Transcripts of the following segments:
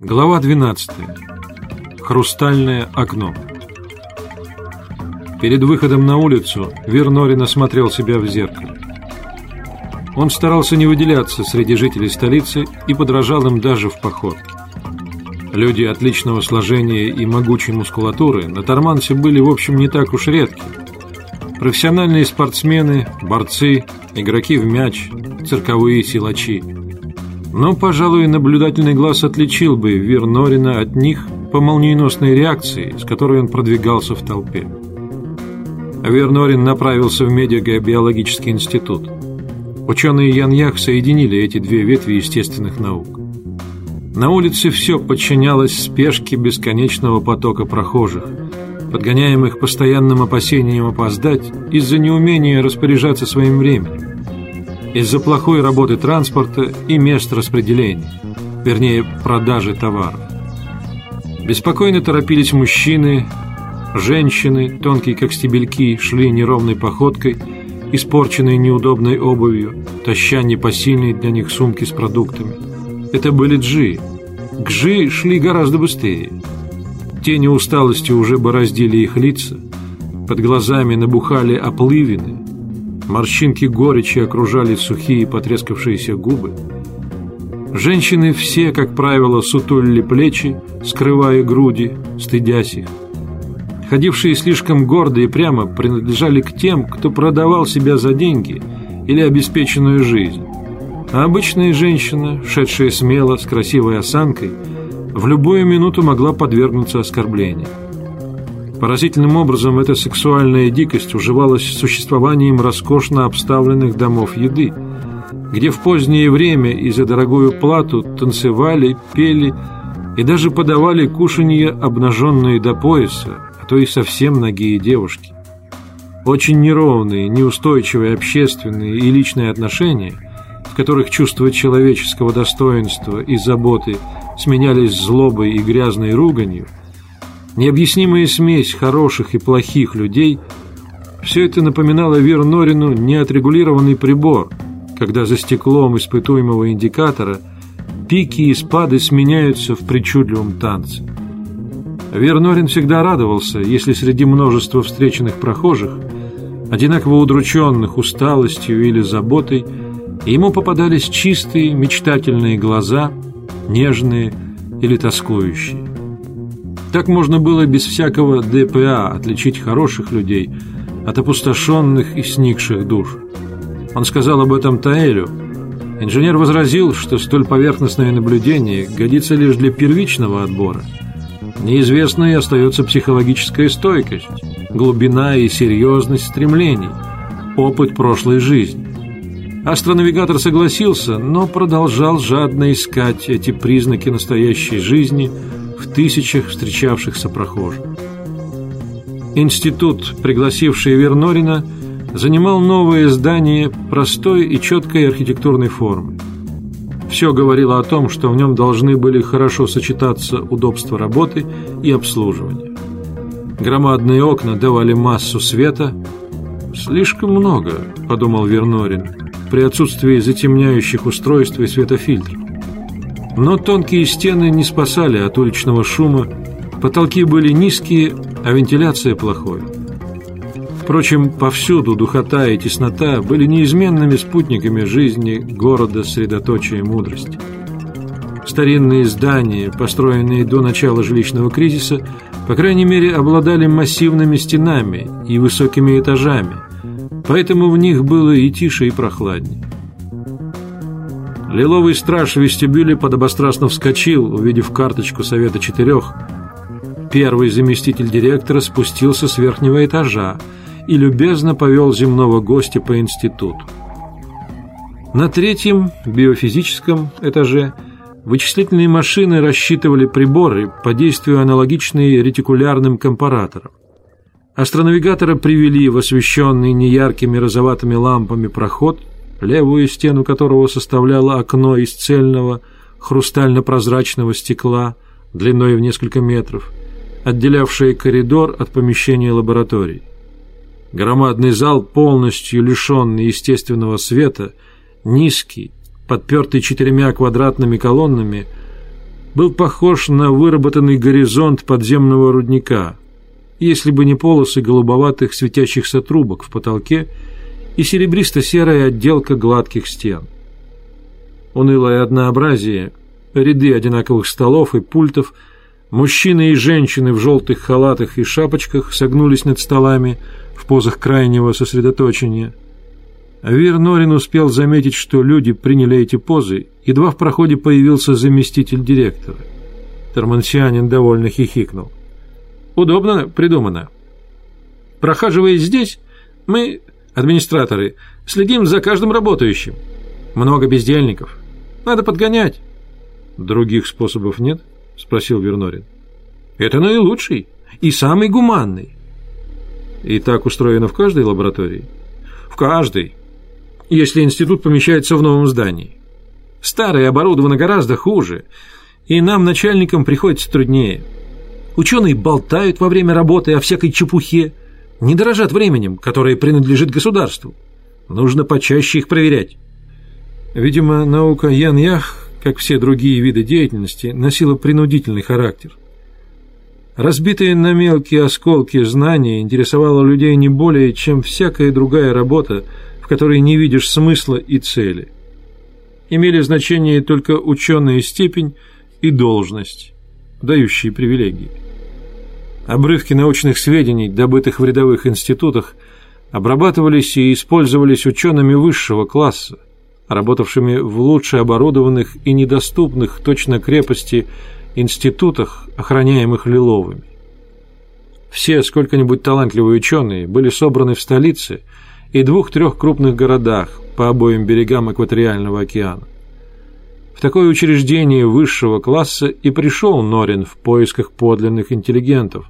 Глава 12. Хрустальное окно. Перед выходом на улицу Вернорин осмотрел себя в зеркало. Он старался не выделяться среди жителей столицы и подражал им даже в походке. Люди отличного сложения и могучей мускулатуры на Тормансе были, в общем, не так уж редки. Профессиональные спортсмены, борцы, игроки в мяч, цирковые силачи – но, пожалуй, наблюдательный глаз отличил бы Вернорина от них по молниеносной реакции, с которой он продвигался в толпе. Вернорин направился в медико-биологический институт. Ученые Яньях соединили эти две ветви естественных наук. На улице все подчинялось спешке бесконечного потока прохожих, подгоняемых постоянным опасением опоздать из-за неумения распоряжаться своим временем из-за плохой работы транспорта и мест распределения, вернее, продажи товаров. Беспокойно торопились мужчины, женщины, тонкие как стебельки, шли неровной походкой, испорченной неудобной обувью, таща непосильные для них сумки с продуктами. Это были джи. Гжи шли гораздо быстрее. Тени усталости уже бороздили их лица, под глазами набухали оплывины, Морщинки горечи окружали сухие потрескавшиеся губы. Женщины все, как правило, сутулили плечи, скрывая груди, стыдясь их. Ходившие слишком гордо и прямо принадлежали к тем, кто продавал себя за деньги или обеспеченную жизнь. А обычная женщина, шедшая смело, с красивой осанкой, в любую минуту могла подвергнуться оскорблению. Поразительным образом эта сексуальная дикость уживалась с существованием роскошно обставленных домов еды, где в позднее время и за дорогую плату танцевали, пели и даже подавали кушанье обнаженные до пояса, а то и совсем нагие девушки. Очень неровные, неустойчивые общественные и личные отношения, в которых чувство человеческого достоинства и заботы сменялись злобой и грязной руганью – Необъяснимая смесь хороших и плохих людей – все это напоминало Вернорину неотрегулированный прибор, когда за стеклом испытуемого индикатора пики и спады сменяются в причудливом танце. Вернорин всегда радовался, если среди множества встреченных прохожих, одинаково удрученных усталостью или заботой, ему попадались чистые, мечтательные глаза, нежные или тоскующие. Так можно было без всякого ДПА отличить хороших людей от опустошенных и сникших душ. Он сказал об этом Таэлю. Инженер возразил, что столь поверхностное наблюдение годится лишь для первичного отбора. Неизвестной остается психологическая стойкость, глубина и серьезность стремлений, опыт прошлой жизни. Астронавигатор согласился, но продолжал жадно искать эти признаки настоящей жизни – в тысячах встречавшихся прохожих. Институт, пригласивший Вернорина, занимал новое здание простой и четкой архитектурной формы. Все говорило о том, что в нем должны были хорошо сочетаться удобство работы и обслуживания. Громадные окна давали массу света. «Слишком много», — подумал Вернорин, при отсутствии затемняющих устройств и светофильтров. Но тонкие стены не спасали от уличного шума, потолки были низкие, а вентиляция плохой. Впрочем, повсюду духота и теснота были неизменными спутниками жизни города средоточия мудрости. Старинные здания, построенные до начала жилищного кризиса, по крайней мере, обладали массивными стенами и высокими этажами, поэтому в них было и тише, и прохладнее. Лиловый страж в вестибюле подобострастно вскочил, увидев карточку Совета Четырех. Первый заместитель директора спустился с верхнего этажа и любезно повел земного гостя по институту. На третьем, биофизическом этаже, вычислительные машины рассчитывали приборы по действию аналогичные ретикулярным компараторам. Астронавигатора привели в освещенный неяркими розоватыми лампами проход – левую стену которого составляло окно из цельного хрустально-прозрачного стекла длиной в несколько метров, отделявшее коридор от помещения лабораторий. Громадный зал, полностью лишенный естественного света, низкий, подпертый четырьмя квадратными колоннами, был похож на выработанный горизонт подземного рудника, если бы не полосы голубоватых светящихся трубок в потолке и серебристо-серая отделка гладких стен. Унылое однообразие, ряды одинаковых столов и пультов, мужчины и женщины в желтых халатах и шапочках согнулись над столами в позах крайнего сосредоточения. Вир Норин успел заметить, что люди приняли эти позы, едва в проходе появился заместитель директора. Термансианин довольно хихикнул. «Удобно придумано. Прохаживаясь здесь, мы, администраторы, следим за каждым работающим. Много бездельников. Надо подгонять». «Других способов нет?» — спросил Вернорин. «Это наилучший и самый гуманный». «И так устроено в каждой лаборатории?» «В каждой, если институт помещается в новом здании. Старое оборудовано гораздо хуже, и нам, начальникам, приходится труднее. Ученые болтают во время работы о всякой чепухе, не дорожат временем, которое принадлежит государству. Нужно почаще их проверять. Видимо, наука Ян-Ях, как все другие виды деятельности, носила принудительный характер. Разбитые на мелкие осколки знания интересовало людей не более, чем всякая другая работа, в которой не видишь смысла и цели. Имели значение только ученая степень и должность, дающие привилегии. Обрывки научных сведений, добытых в рядовых институтах, обрабатывались и использовались учеными высшего класса, работавшими в лучше оборудованных и недоступных точно крепости институтах, охраняемых Лиловыми. Все сколько-нибудь талантливые ученые были собраны в столице и двух-трех крупных городах по обоим берегам экваториального океана. В такое учреждение высшего класса и пришел Норин в поисках подлинных интеллигентов,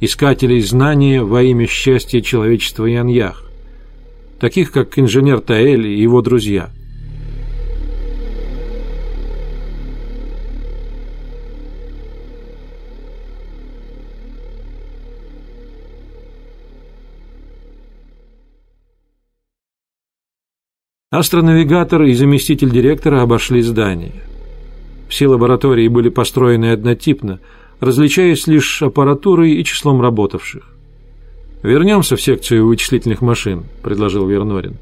искателей знания во имя счастья человечества Яньях, таких как инженер Таэль и его друзья – Астронавигатор и заместитель директора обошли здание. Все лаборатории были построены однотипно, различаясь лишь аппаратурой и числом работавших. «Вернемся в секцию вычислительных машин», — предложил Вернорин.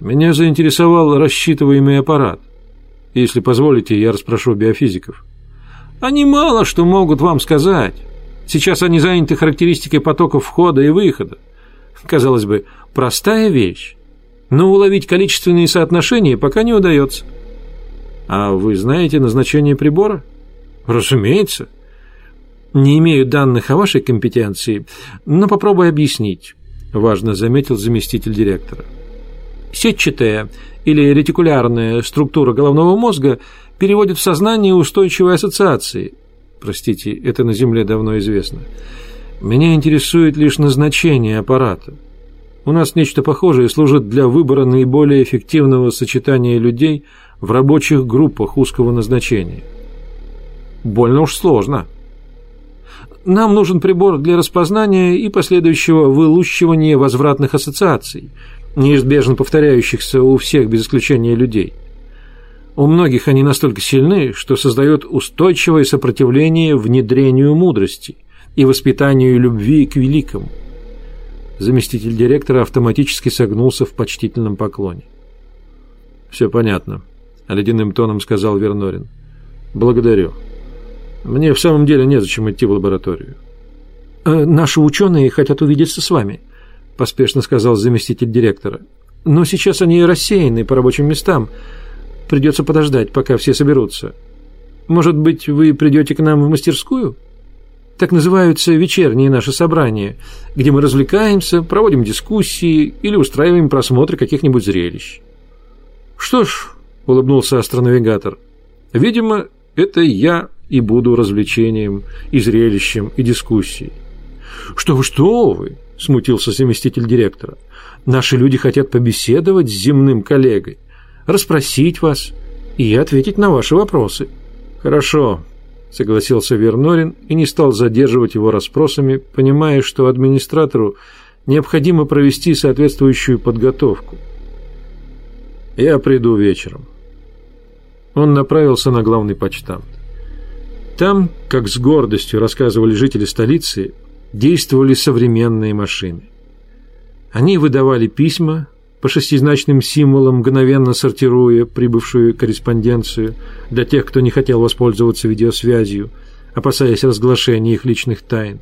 «Меня заинтересовал рассчитываемый аппарат. Если позволите, я расспрошу биофизиков». «Они мало что могут вам сказать. Сейчас они заняты характеристикой потоков входа и выхода. Казалось бы, простая вещь но уловить количественные соотношения пока не удается. А вы знаете назначение прибора? Разумеется. Не имею данных о вашей компетенции, но попробую объяснить, важно заметил заместитель директора. Сетчатая или ретикулярная структура головного мозга переводит в сознание устойчивые ассоциации. Простите, это на Земле давно известно. Меня интересует лишь назначение аппарата. У нас нечто похожее служит для выбора наиболее эффективного сочетания людей в рабочих группах узкого назначения. Больно уж сложно. Нам нужен прибор для распознания и последующего вылущивания возвратных ассоциаций, неизбежно повторяющихся у всех без исключения людей. У многих они настолько сильны, что создают устойчивое сопротивление внедрению мудрости и воспитанию любви к великому. Заместитель директора автоматически согнулся в почтительном поклоне. «Все понятно», — ледяным тоном сказал Вернорин. «Благодарю. Мне в самом деле незачем идти в лабораторию». «Э, «Наши ученые хотят увидеться с вами», — поспешно сказал заместитель директора. «Но сейчас они рассеяны по рабочим местам. Придется подождать, пока все соберутся. Может быть, вы придете к нам в мастерскую?» Так называются вечерние наши собрания, где мы развлекаемся, проводим дискуссии или устраиваем просмотры каких-нибудь зрелищ. Что ж, улыбнулся астронавигатор, видимо, это я и буду развлечением, и зрелищем, и дискуссией. Что вы, что вы, смутился заместитель директора. Наши люди хотят побеседовать с земным коллегой, расспросить вас и ответить на ваши вопросы. Хорошо, согласился Вернорин и не стал задерживать его расспросами, понимая, что администратору необходимо провести соответствующую подготовку. «Я приду вечером». Он направился на главный почтамт. Там, как с гордостью рассказывали жители столицы, действовали современные машины. Они выдавали письма по шестизначным символам, мгновенно сортируя прибывшую корреспонденцию для тех, кто не хотел воспользоваться видеосвязью, опасаясь разглашения их личных тайн.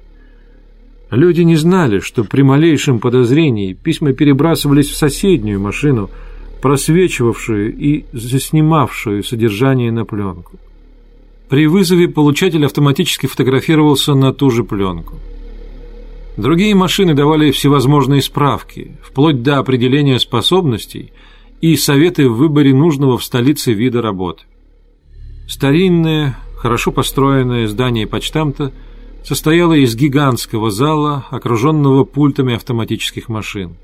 Люди не знали, что при малейшем подозрении письма перебрасывались в соседнюю машину, просвечивавшую и заснимавшую содержание на пленку. При вызове получатель автоматически фотографировался на ту же пленку. Другие машины давали всевозможные справки, вплоть до определения способностей и советы в выборе нужного в столице вида работы. Старинное, хорошо построенное здание почтамта состояло из гигантского зала, окруженного пультами автоматических машин.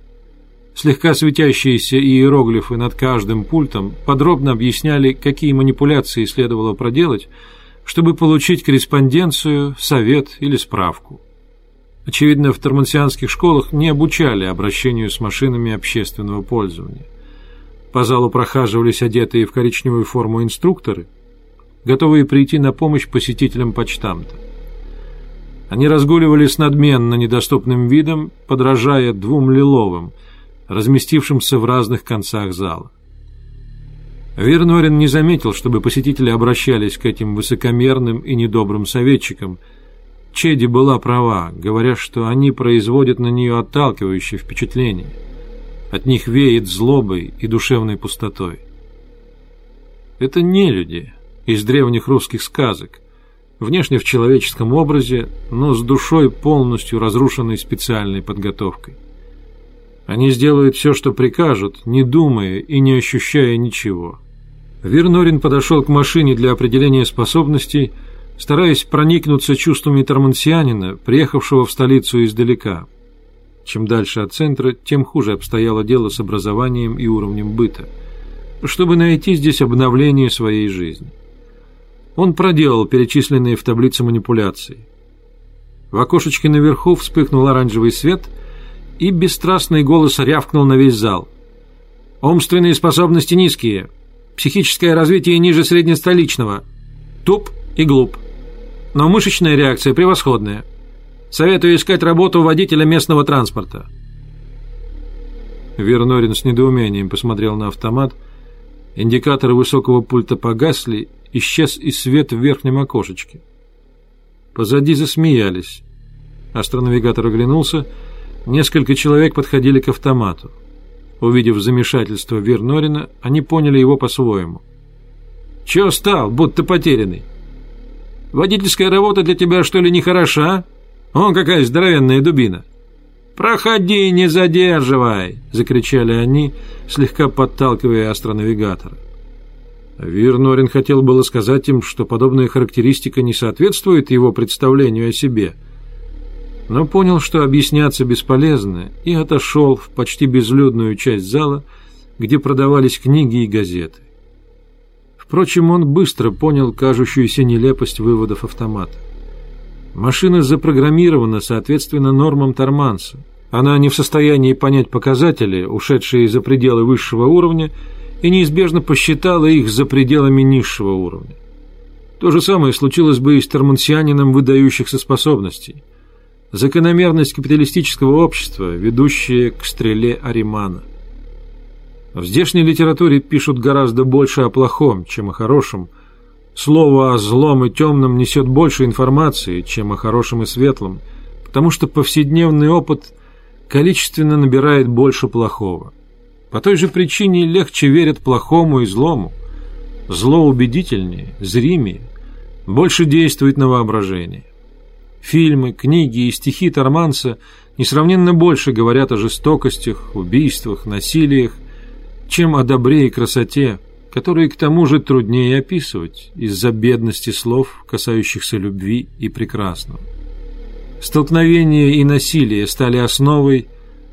Слегка светящиеся иероглифы над каждым пультом подробно объясняли, какие манипуляции следовало проделать, чтобы получить корреспонденцию, совет или справку. Очевидно, в тормансианских школах не обучали обращению с машинами общественного пользования. По залу прохаживались одетые в коричневую форму инструкторы, готовые прийти на помощь посетителям почтамта. Они разгуливали с надменно недоступным видом, подражая двум лиловым, разместившимся в разных концах зала. Вернорин не заметил, чтобы посетители обращались к этим высокомерным и недобрым советчикам – Чеди была права, говоря, что они производят на нее отталкивающее впечатление. От них веет злобой и душевной пустотой. Это не люди из древних русских сказок, внешне в человеческом образе, но с душой полностью разрушенной специальной подготовкой. Они сделают все, что прикажут, не думая и не ощущая ничего. Вернорин подошел к машине для определения способностей – стараясь проникнуться чувствами тормансианина, приехавшего в столицу издалека. Чем дальше от центра, тем хуже обстояло дело с образованием и уровнем быта, чтобы найти здесь обновление своей жизни. Он проделал перечисленные в таблице манипуляции. В окошечке наверху вспыхнул оранжевый свет, и бесстрастный голос рявкнул на весь зал. «Умственные способности низкие, психическое развитие ниже среднестоличного, туп и глуп» но мышечная реакция превосходная. Советую искать работу водителя местного транспорта». Вернорин с недоумением посмотрел на автомат. Индикаторы высокого пульта погасли, исчез и свет в верхнем окошечке. Позади засмеялись. Астронавигатор оглянулся. Несколько человек подходили к автомату. Увидев замешательство Вернорина, они поняли его по-своему. «Чего стал, будто потерянный?» Водительская работа для тебя, что ли, не хороша? О, какая здоровенная дубина!» «Проходи, не задерживай!» — закричали они, слегка подталкивая астронавигатора. Вирнорин хотел было сказать им, что подобная характеристика не соответствует его представлению о себе, но понял, что объясняться бесполезно, и отошел в почти безлюдную часть зала, где продавались книги и газеты. Впрочем, он быстро понял кажущуюся нелепость выводов автомата. Машина запрограммирована соответственно нормам Торманса. Она не в состоянии понять показатели, ушедшие за пределы высшего уровня, и неизбежно посчитала их за пределами низшего уровня. То же самое случилось бы и с тормансианином выдающихся способностей. Закономерность капиталистического общества, ведущая к стреле Аримана – в здешней литературе пишут гораздо больше о плохом, чем о хорошем. Слово о злом и темном несет больше информации, чем о хорошем и светлом, потому что повседневный опыт количественно набирает больше плохого. По той же причине легче верят плохому и злому. Зло убедительнее, зримее, больше действует на воображение. Фильмы, книги и стихи Торманса несравненно больше говорят о жестокостях, убийствах, насилиях, чем о добре и красоте, которые к тому же труднее описывать из-за бедности слов, касающихся любви и прекрасного. Столкновение и насилие стали основой,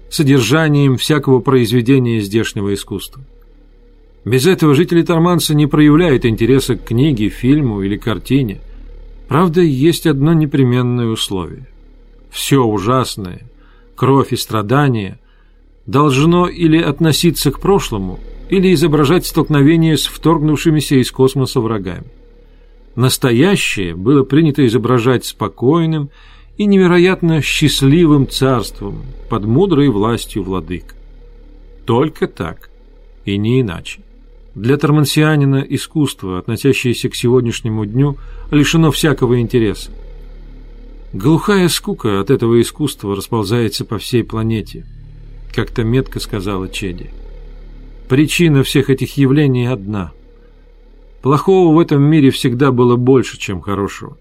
содержанием всякого произведения здешнего искусства. Без этого жители Торманса не проявляют интереса к книге, фильму или картине. Правда, есть одно непременное условие. Все ужасное, кровь и страдания должно или относиться к прошлому, или изображать столкновение с вторгнувшимися из космоса врагами. Настоящее было принято изображать спокойным и невероятно счастливым царством под мудрой властью владык. Только так, и не иначе. Для тормансианина искусство, относящееся к сегодняшнему дню, лишено всякого интереса. Глухая скука от этого искусства расползается по всей планете, как-то метко сказала Чеди. Причина всех этих явлений одна. Плохого в этом мире всегда было больше, чем хорошего.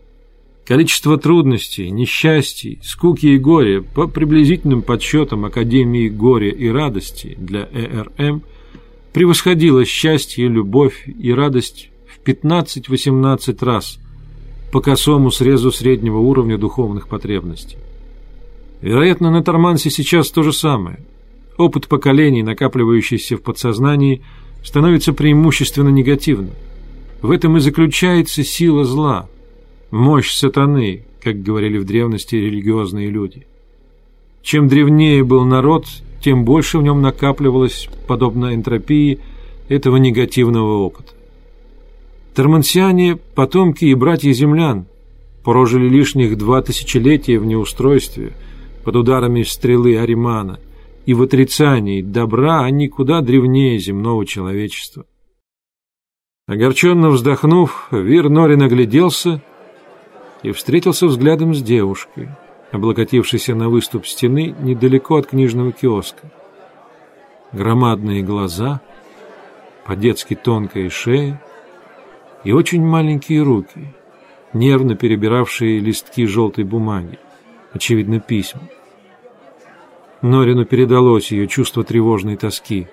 Количество трудностей, несчастий, скуки и горя по приблизительным подсчетам Академии горя и радости для ЭРМ превосходило счастье, любовь и радость в 15-18 раз по косому срезу среднего уровня духовных потребностей. Вероятно, на Тормансе сейчас то же самое. Опыт поколений, накапливающийся в подсознании, становится преимущественно негативным. В этом и заключается сила зла, мощь сатаны, как говорили в древности религиозные люди. Чем древнее был народ, тем больше в нем накапливалось, подобно энтропии, этого негативного опыта. Тормансиане, потомки и братья землян, прожили лишних два тысячелетия в неустройстве, под ударами стрелы Аримана, и в отрицании добра они куда древнее земного человечества. Огорченно вздохнув, Вир Норин огляделся и встретился взглядом с девушкой — облокотившийся на выступ стены недалеко от книжного киоска. Громадные глаза, по-детски тонкая шея и очень маленькие руки, нервно перебиравшие листки желтой бумаги, очевидно, письма. Норину передалось ее чувство тревожной тоски.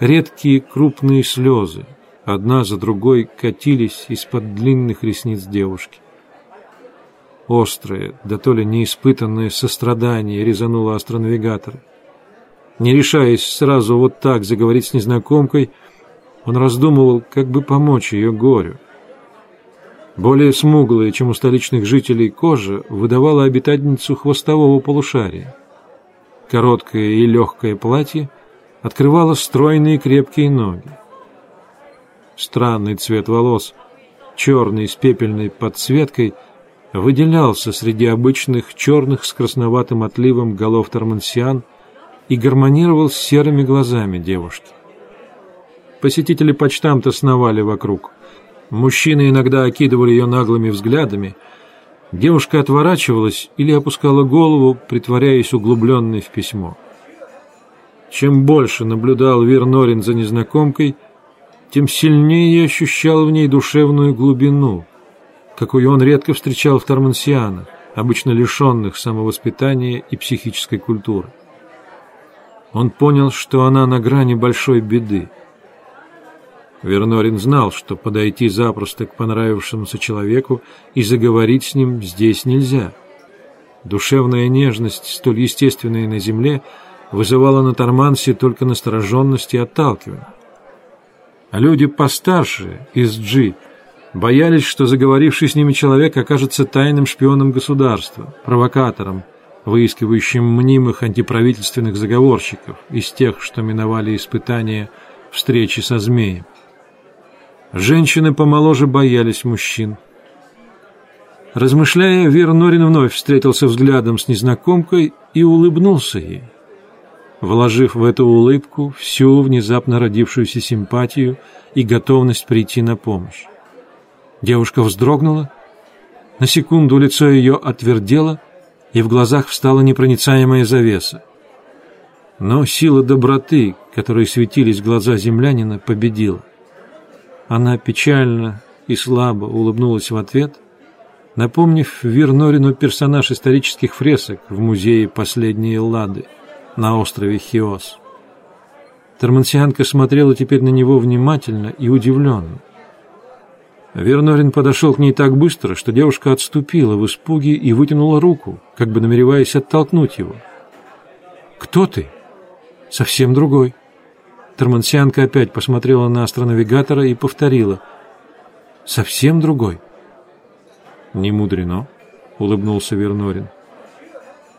Редкие крупные слезы, одна за другой, катились из-под длинных ресниц девушки. Острое, да то ли неиспытанное сострадание резануло астронавигатора. Не решаясь сразу вот так заговорить с незнакомкой, он раздумывал, как бы помочь ее горю. Более смуглая, чем у столичных жителей, кожа выдавала обитательницу хвостового полушария. Короткое и легкое платье открывало стройные крепкие ноги. Странный цвет волос, черный с пепельной подсветкой – выделялся среди обычных черных с красноватым отливом голов тормансиан и гармонировал с серыми глазами девушки. Посетители почтамта сновали вокруг. Мужчины иногда окидывали ее наглыми взглядами. Девушка отворачивалась или опускала голову, притворяясь углубленной в письмо. Чем больше наблюдал Вир Норин за незнакомкой, тем сильнее ощущал в ней душевную глубину, какую он редко встречал в Тормансианах, обычно лишенных самовоспитания и психической культуры. Он понял, что она на грани большой беды. Вернорин знал, что подойти запросто к понравившемуся человеку и заговорить с ним здесь нельзя. Душевная нежность, столь естественная на земле, вызывала на Тормансе только настороженность и отталкивание. А люди постарше, из Джи, боялись, что заговоривший с ними человек окажется тайным шпионом государства, провокатором, выискивающим мнимых антиправительственных заговорщиков из тех, что миновали испытания встречи со змеем. Женщины помоложе боялись мужчин. Размышляя, Вер Норин вновь встретился взглядом с незнакомкой и улыбнулся ей, вложив в эту улыбку всю внезапно родившуюся симпатию и готовность прийти на помощь. Девушка вздрогнула. На секунду лицо ее отвердело, и в глазах встала непроницаемая завеса. Но сила доброты, которой светились глаза землянина, победила. Она печально и слабо улыбнулась в ответ, напомнив Вирнорину персонаж исторических фресок в музее «Последние Лады» на острове Хиос. Тормансианка смотрела теперь на него внимательно и удивленно. Вернорин подошел к ней так быстро, что девушка отступила в испуге и вытянула руку, как бы намереваясь оттолкнуть его. «Кто ты?» «Совсем другой». Тормансианка опять посмотрела на астронавигатора и повторила. «Совсем другой». «Не мудрено», — улыбнулся Вернорин.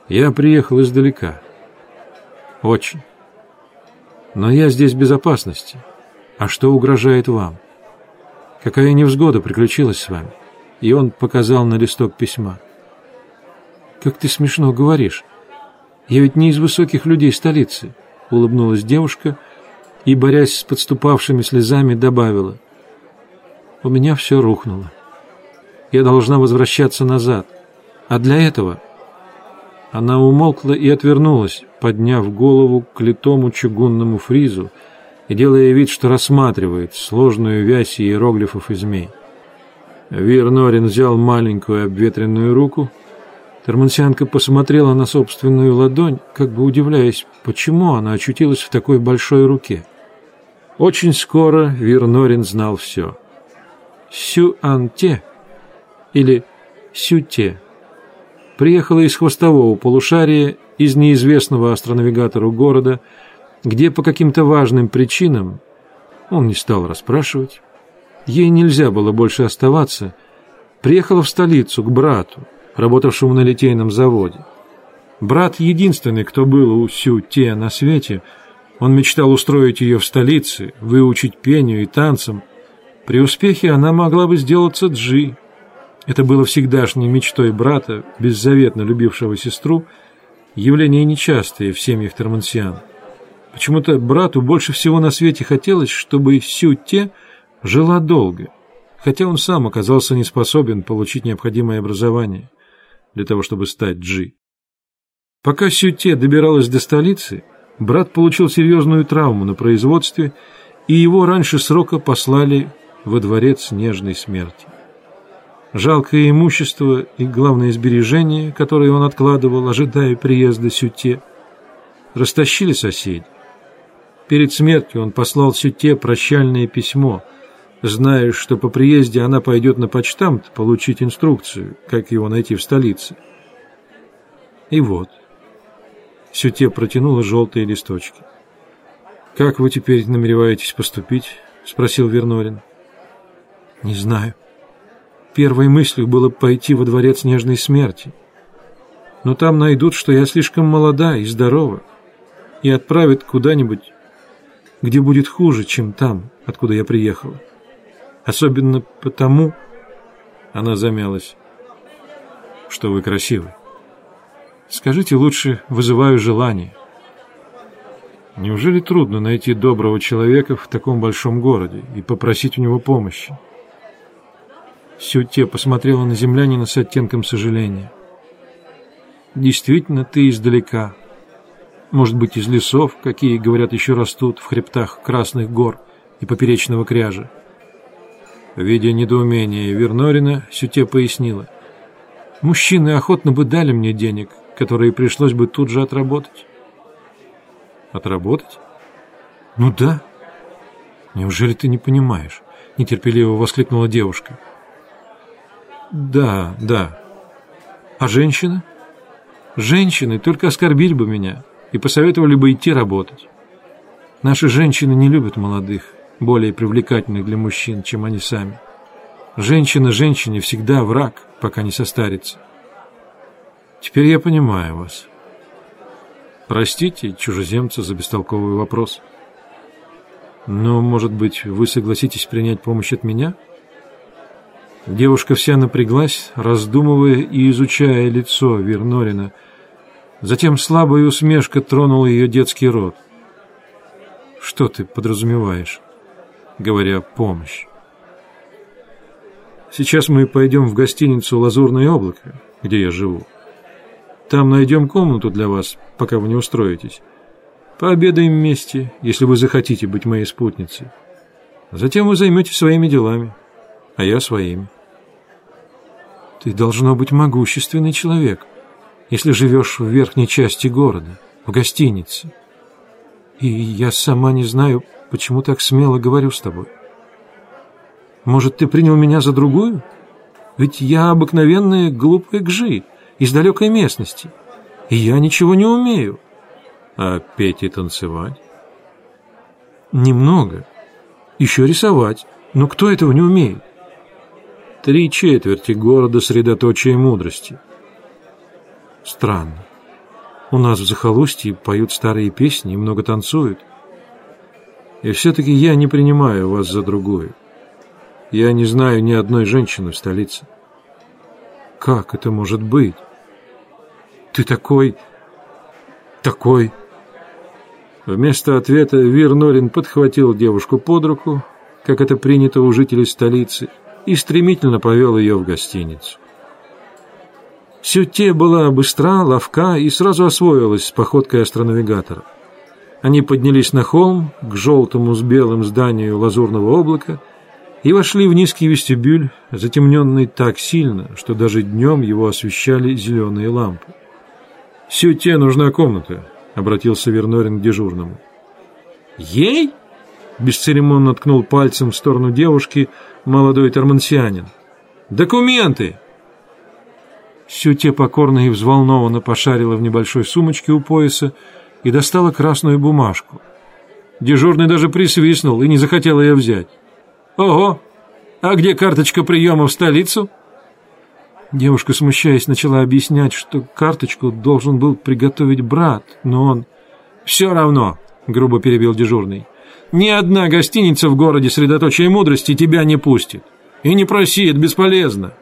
«Я приехал издалека. Очень. Но я здесь в безопасности. А что угрожает вам?» Какая невзгода приключилась с вами?» И он показал на листок письма. «Как ты смешно говоришь. Я ведь не из высоких людей столицы», — улыбнулась девушка и, борясь с подступавшими слезами, добавила. «У меня все рухнуло. Я должна возвращаться назад. А для этого...» Она умолкла и отвернулась, подняв голову к литому чугунному фризу и делая вид, что рассматривает сложную вязь иероглифов и змей. Вир Норин взял маленькую обветренную руку. Термансианка посмотрела на собственную ладонь, как бы удивляясь, почему она очутилась в такой большой руке. Очень скоро Вир Норин знал все. Сю-Ан-Те или Сю-Те приехала из хвостового полушария, из неизвестного астронавигатору города, где по каким-то важным причинам, он не стал расспрашивать, ей нельзя было больше оставаться, приехала в столицу к брату, работавшему на литейном заводе. Брат единственный, кто был у Сю Те на свете, он мечтал устроить ее в столице, выучить пению и танцам. При успехе она могла бы сделаться Джи, это было всегдашней мечтой брата, беззаветно любившего сестру, явление нечастое в семьях Термансиан. Почему-то брату больше всего на свете хотелось, чтобы Сюте жила долго, хотя он сам оказался не способен получить необходимое образование для того, чтобы стать Джи. Пока Сюте добиралась до столицы, брат получил серьезную травму на производстве, и его раньше срока послали во дворец нежной смерти. Жалкое имущество и, главное, сбережения, которые он откладывал, ожидая приезда Сюте, растащили соседи. Перед смертью он послал Сюте прощальное письмо, зная, что по приезде она пойдет на почтамт получить инструкцию, как его найти в столице. И вот, Сюте протянула желтые листочки. «Как вы теперь намереваетесь поступить?» — спросил Вернорин. «Не знаю. Первой мыслью было пойти во дворец нежной смерти. Но там найдут, что я слишком молода и здорова, и отправят куда-нибудь, где будет хуже, чем там, откуда я приехала. Особенно потому, она замялась, что вы красивы. Скажите лучше, вызываю желание. Неужели трудно найти доброго человека в таком большом городе и попросить у него помощи? Сюте посмотрела на землянина с оттенком сожаления. «Действительно, ты издалека. Может быть, из лесов, какие, говорят, еще растут в хребтах Красных гор и Поперечного кряжа». Видя недоумение Вернорина, Сюте пояснила. «Мужчины охотно бы дали мне денег, которые пришлось бы тут же отработать». «Отработать?» «Ну да». «Неужели ты не понимаешь?» — нетерпеливо воскликнула девушка. Да, да. А женщины? Женщины только оскорбили бы меня и посоветовали бы идти работать. Наши женщины не любят молодых, более привлекательных для мужчин, чем они сами. Женщина женщине всегда враг, пока не состарится. Теперь я понимаю вас. Простите, чужеземца, за бестолковый вопрос. Но, может быть, вы согласитесь принять помощь от меня?» Девушка вся напряглась, раздумывая и изучая лицо Вернорина. Затем слабая усмешка тронула ее детский рот. «Что ты подразумеваешь, говоря «помощь»?» «Сейчас мы пойдем в гостиницу «Лазурное облако», где я живу. Там найдем комнату для вас, пока вы не устроитесь. Пообедаем вместе, если вы захотите быть моей спутницей. Затем вы займетесь своими делами» а я своими. Ты должно быть могущественный человек, если живешь в верхней части города, в гостинице. И я сама не знаю, почему так смело говорю с тобой. Может, ты принял меня за другую? Ведь я обыкновенная глупая гжи из далекой местности, и я ничего не умею. А петь и танцевать? Немного. Еще рисовать. Но кто этого не умеет? Три четверти города средоточия мудрости. Странно. У нас в захолустье поют старые песни и много танцуют. И все-таки я не принимаю вас за другую. Я не знаю ни одной женщины в столице. Как это может быть? Ты такой... такой... Вместо ответа Вир Норин подхватил девушку под руку, как это принято у жителей столицы, и стремительно повел ее в гостиницу. Сюте была быстра, ловка и сразу освоилась с походкой астронавигатора. Они поднялись на холм к желтому с белым зданию лазурного облака и вошли в низкий вестибюль, затемненный так сильно, что даже днем его освещали зеленые лампы. «Сюте нужна комната», — обратился Вернорин к дежурному. «Ей?» — бесцеремонно ткнул пальцем в сторону девушки молодой тормансианин. «Документы!» Сюте покорно и взволнованно пошарила в небольшой сумочке у пояса и достала красную бумажку. Дежурный даже присвистнул и не захотел ее взять. «Ого! А где карточка приема в столицу?» Девушка, смущаясь, начала объяснять, что карточку должен был приготовить брат, но он... «Все равно», — грубо перебил дежурный, — «ни одна гостиница в городе средоточия мудрости тебя не пустит. И не проси, это бесполезно».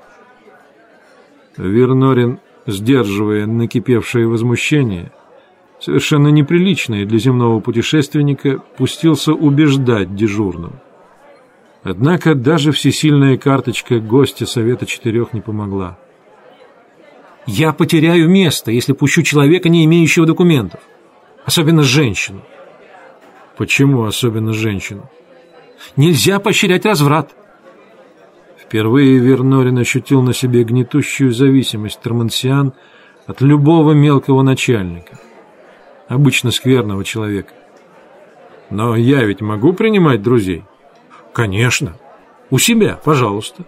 Вернорин, сдерживая накипевшее возмущение, совершенно неприличное для земного путешественника, пустился убеждать дежурного. Однако даже всесильная карточка гостя Совета Четырех не помогла. «Я потеряю место, если пущу человека, не имеющего документов. Особенно женщину». «Почему особенно женщину?» «Нельзя поощрять разврат. Впервые Вернорин ощутил на себе гнетущую зависимость Тормансиан от любого мелкого начальника, обычно скверного человека. Но я ведь могу принимать друзей? Конечно. У себя, пожалуйста.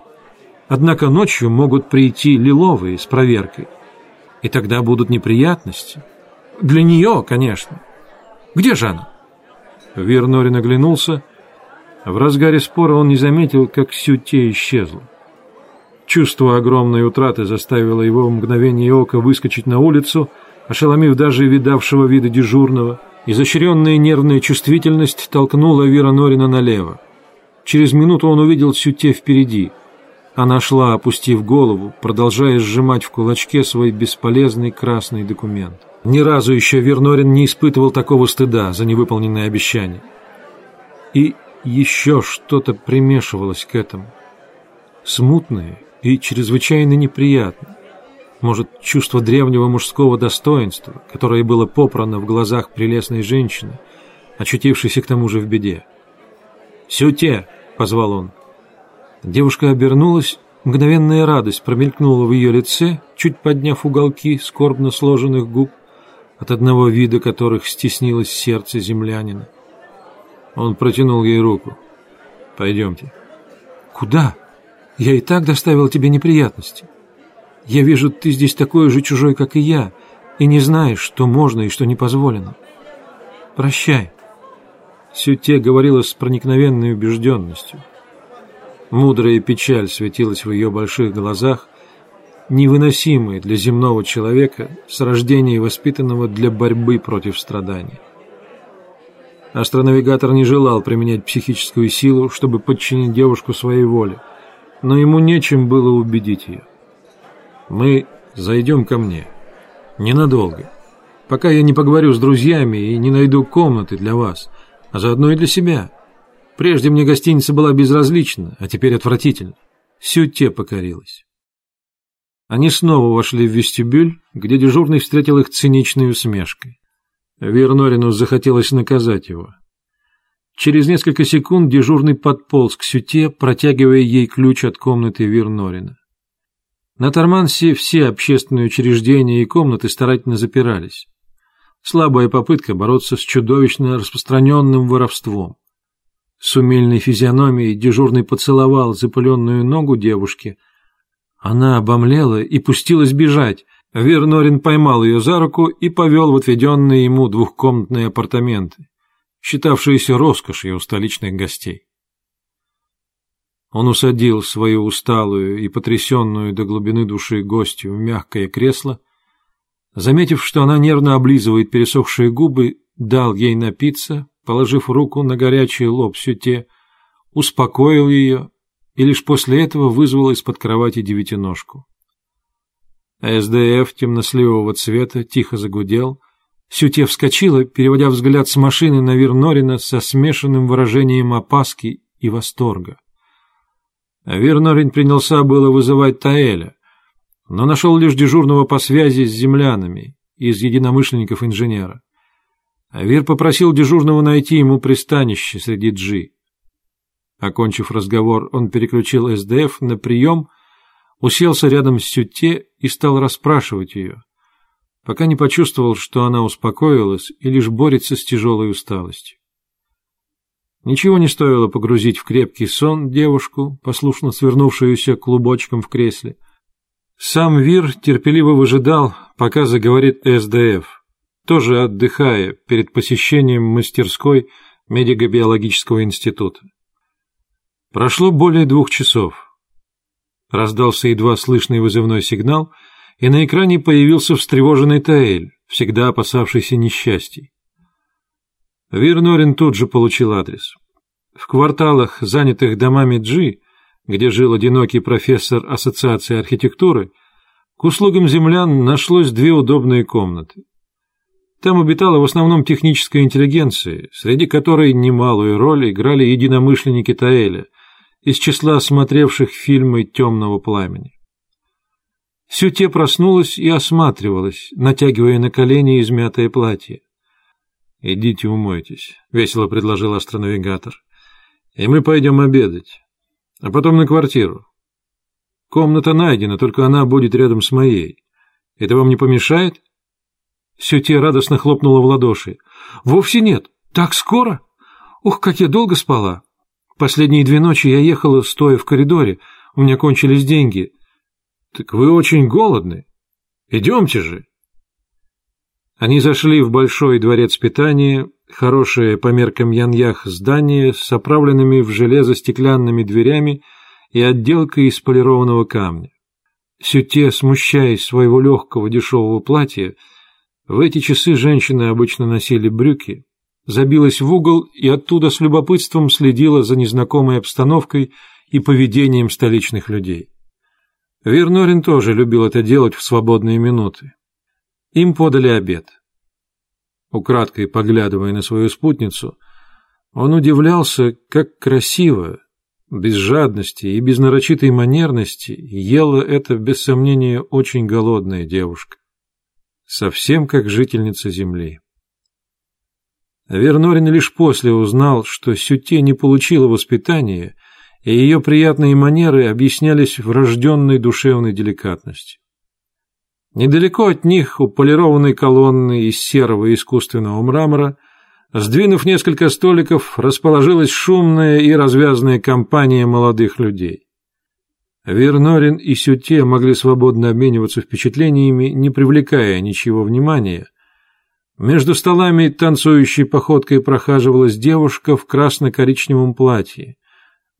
Однако ночью могут прийти лиловые с проверкой. И тогда будут неприятности. Для нее, конечно. Где же она? Вернорин оглянулся в разгаре спора он не заметил, как Сюте исчезла. Чувство огромной утраты заставило его в мгновение ока выскочить на улицу, ошеломив даже видавшего вида дежурного. Изощренная нервная чувствительность толкнула Вера Норина налево. Через минуту он увидел Сюте впереди. Она шла, опустив голову, продолжая сжимать в кулачке свой бесполезный красный документ. Ни разу еще Вернорин не испытывал такого стыда за невыполненное обещание. И еще что-то примешивалось к этому. Смутное и чрезвычайно неприятное. Может, чувство древнего мужского достоинства, которое было попрано в глазах прелестной женщины, очутившейся к тому же в беде. «Сюте!» — позвал он. Девушка обернулась, мгновенная радость промелькнула в ее лице, чуть подняв уголки скорбно сложенных губ, от одного вида которых стеснилось сердце землянина. Он протянул ей руку. «Пойдемте». «Куда? Я и так доставил тебе неприятности. Я вижу, ты здесь такой же чужой, как и я, и не знаешь, что можно и что не позволено. Прощай». Сюте говорила с проникновенной убежденностью. Мудрая печаль светилась в ее больших глазах, невыносимая для земного человека с рождения воспитанного для борьбы против страданий. Астронавигатор не желал применять психическую силу, чтобы подчинить девушку своей воле, но ему нечем было убедить ее. «Мы зайдем ко мне. Ненадолго. Пока я не поговорю с друзьями и не найду комнаты для вас, а заодно и для себя. Прежде мне гостиница была безразлична, а теперь отвратительна. Сюте покорилась». Они снова вошли в вестибюль, где дежурный встретил их циничной усмешкой. Вернорину захотелось наказать его. Через несколько секунд дежурный подполз к Сюте, протягивая ей ключ от комнаты Вернорина. На Тормансе все общественные учреждения и комнаты старательно запирались. Слабая попытка бороться с чудовищно распространенным воровством. С умельной физиономией дежурный поцеловал запыленную ногу девушки. Она обомлела и пустилась бежать, Вернорин поймал ее за руку и повел в отведенные ему двухкомнатные апартаменты, считавшиеся роскошью у столичных гостей. Он усадил свою усталую и потрясенную до глубины души гостью в мягкое кресло, заметив, что она нервно облизывает пересохшие губы, дал ей напиться, положив руку на горячий лоб сюте, успокоил ее и лишь после этого вызвала из-под кровати девятиножку. СДФ темно-сливого цвета тихо загудел. Сюте вскочила, переводя взгляд с машины на Вернорина со смешанным выражением опаски и восторга. Вернорин принялся было вызывать Таэля, но нашел лишь дежурного по связи с землянами из единомышленников инженера. Авир попросил дежурного найти ему пристанище среди джи. Окончив разговор, он переключил СДФ на прием — уселся рядом с Сюте и стал расспрашивать ее, пока не почувствовал, что она успокоилась и лишь борется с тяжелой усталостью. Ничего не стоило погрузить в крепкий сон девушку, послушно свернувшуюся клубочком в кресле. Сам Вир терпеливо выжидал, пока заговорит СДФ, тоже отдыхая перед посещением мастерской медико-биологического института. Прошло более двух часов. Раздался едва слышный вызывной сигнал, и на экране появился встревоженный Таэль, всегда опасавшийся несчастий. Вирнорин тут же получил адрес. В кварталах, занятых домами Джи, где жил одинокий профессор Ассоциации архитектуры, к услугам землян нашлось две удобные комнаты. Там обитала в основном техническая интеллигенция, среди которой немалую роль играли единомышленники Таэля – из числа смотревших фильмы «Темного пламени». Сюте проснулась и осматривалась, натягивая на колени измятое платье. «Идите умойтесь», — весело предложил астронавигатор. «И мы пойдем обедать, а потом на квартиру. Комната найдена, только она будет рядом с моей. Это вам не помешает?» Сюте радостно хлопнула в ладоши. «Вовсе нет. Так скоро? Ух, как я долго спала!» Последние две ночи я ехала, стоя в коридоре. У меня кончились деньги. Так вы очень голодны. Идемте же. Они зашли в большой дворец питания, хорошее по меркам Яньях здание с оправленными в железо стеклянными дверями и отделкой из полированного камня. Сюте, смущаясь своего легкого дешевого платья, в эти часы женщины обычно носили брюки, забилась в угол и оттуда с любопытством следила за незнакомой обстановкой и поведением столичных людей. Вернорин тоже любил это делать в свободные минуты. Им подали обед. Украдкой поглядывая на свою спутницу, он удивлялся, как красиво, без жадности и без нарочитой манерности ела эта, без сомнения, очень голодная девушка. Совсем как жительница земли. Вернорин лишь после узнал, что Сюте не получила воспитания, и ее приятные манеры объяснялись врожденной душевной деликатностью. Недалеко от них, у полированной колонны из серого искусственного мрамора, сдвинув несколько столиков, расположилась шумная и развязная компания молодых людей. Вернорин и Сюте могли свободно обмениваться впечатлениями, не привлекая ничего внимания, между столами танцующей походкой прохаживалась девушка в красно-коричневом платье,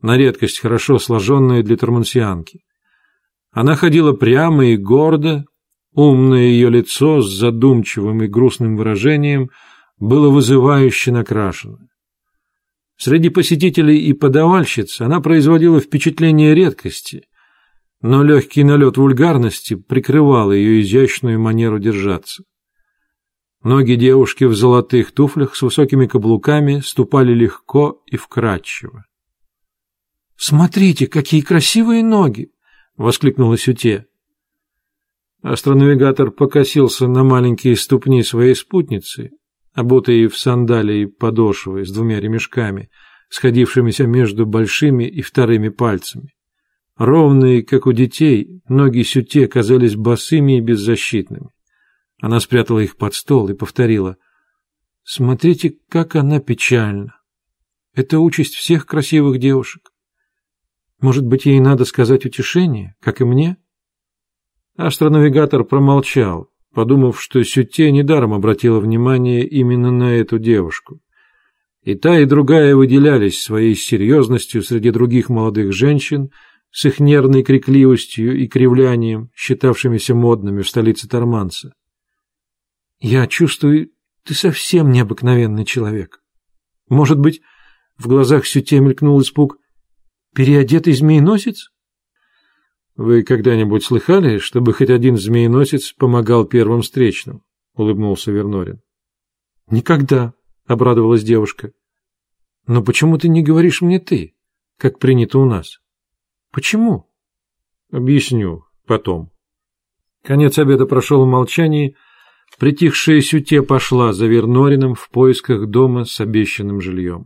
на редкость хорошо сложенная для тормансианки. Она ходила прямо и гордо, умное ее лицо с задумчивым и грустным выражением было вызывающе накрашено. Среди посетителей и подавальщиц она производила впечатление редкости, но легкий налет вульгарности прикрывал ее изящную манеру держаться. Ноги девушки в золотых туфлях с высокими каблуками ступали легко и вкрадчиво. «Смотрите, какие красивые ноги!» — воскликнула Сюте. Астронавигатор покосился на маленькие ступни своей спутницы, обутые в сандалии подошвы с двумя ремешками, сходившимися между большими и вторыми пальцами. Ровные, как у детей, ноги Сюте казались босыми и беззащитными. Она спрятала их под стол и повторила. «Смотрите, как она печальна. Это участь всех красивых девушек. Может быть, ей надо сказать утешение, как и мне?» Астронавигатор промолчал, подумав, что Сюте недаром обратила внимание именно на эту девушку. И та, и другая выделялись своей серьезностью среди других молодых женщин, с их нервной крикливостью и кривлянием, считавшимися модными в столице Торманса. Я чувствую, ты совсем необыкновенный человек. Может быть, в глазах Сюте мелькнул испуг. Переодетый змееносец? Вы когда-нибудь слыхали, чтобы хоть один змееносец помогал первым встречным? Улыбнулся Вернорин. Никогда, обрадовалась девушка. Но почему ты не говоришь мне ты, как принято у нас? Почему? Объясню потом. Конец обеда прошел в молчании, притихшая Сюте пошла за Вернорином в поисках дома с обещанным жильем.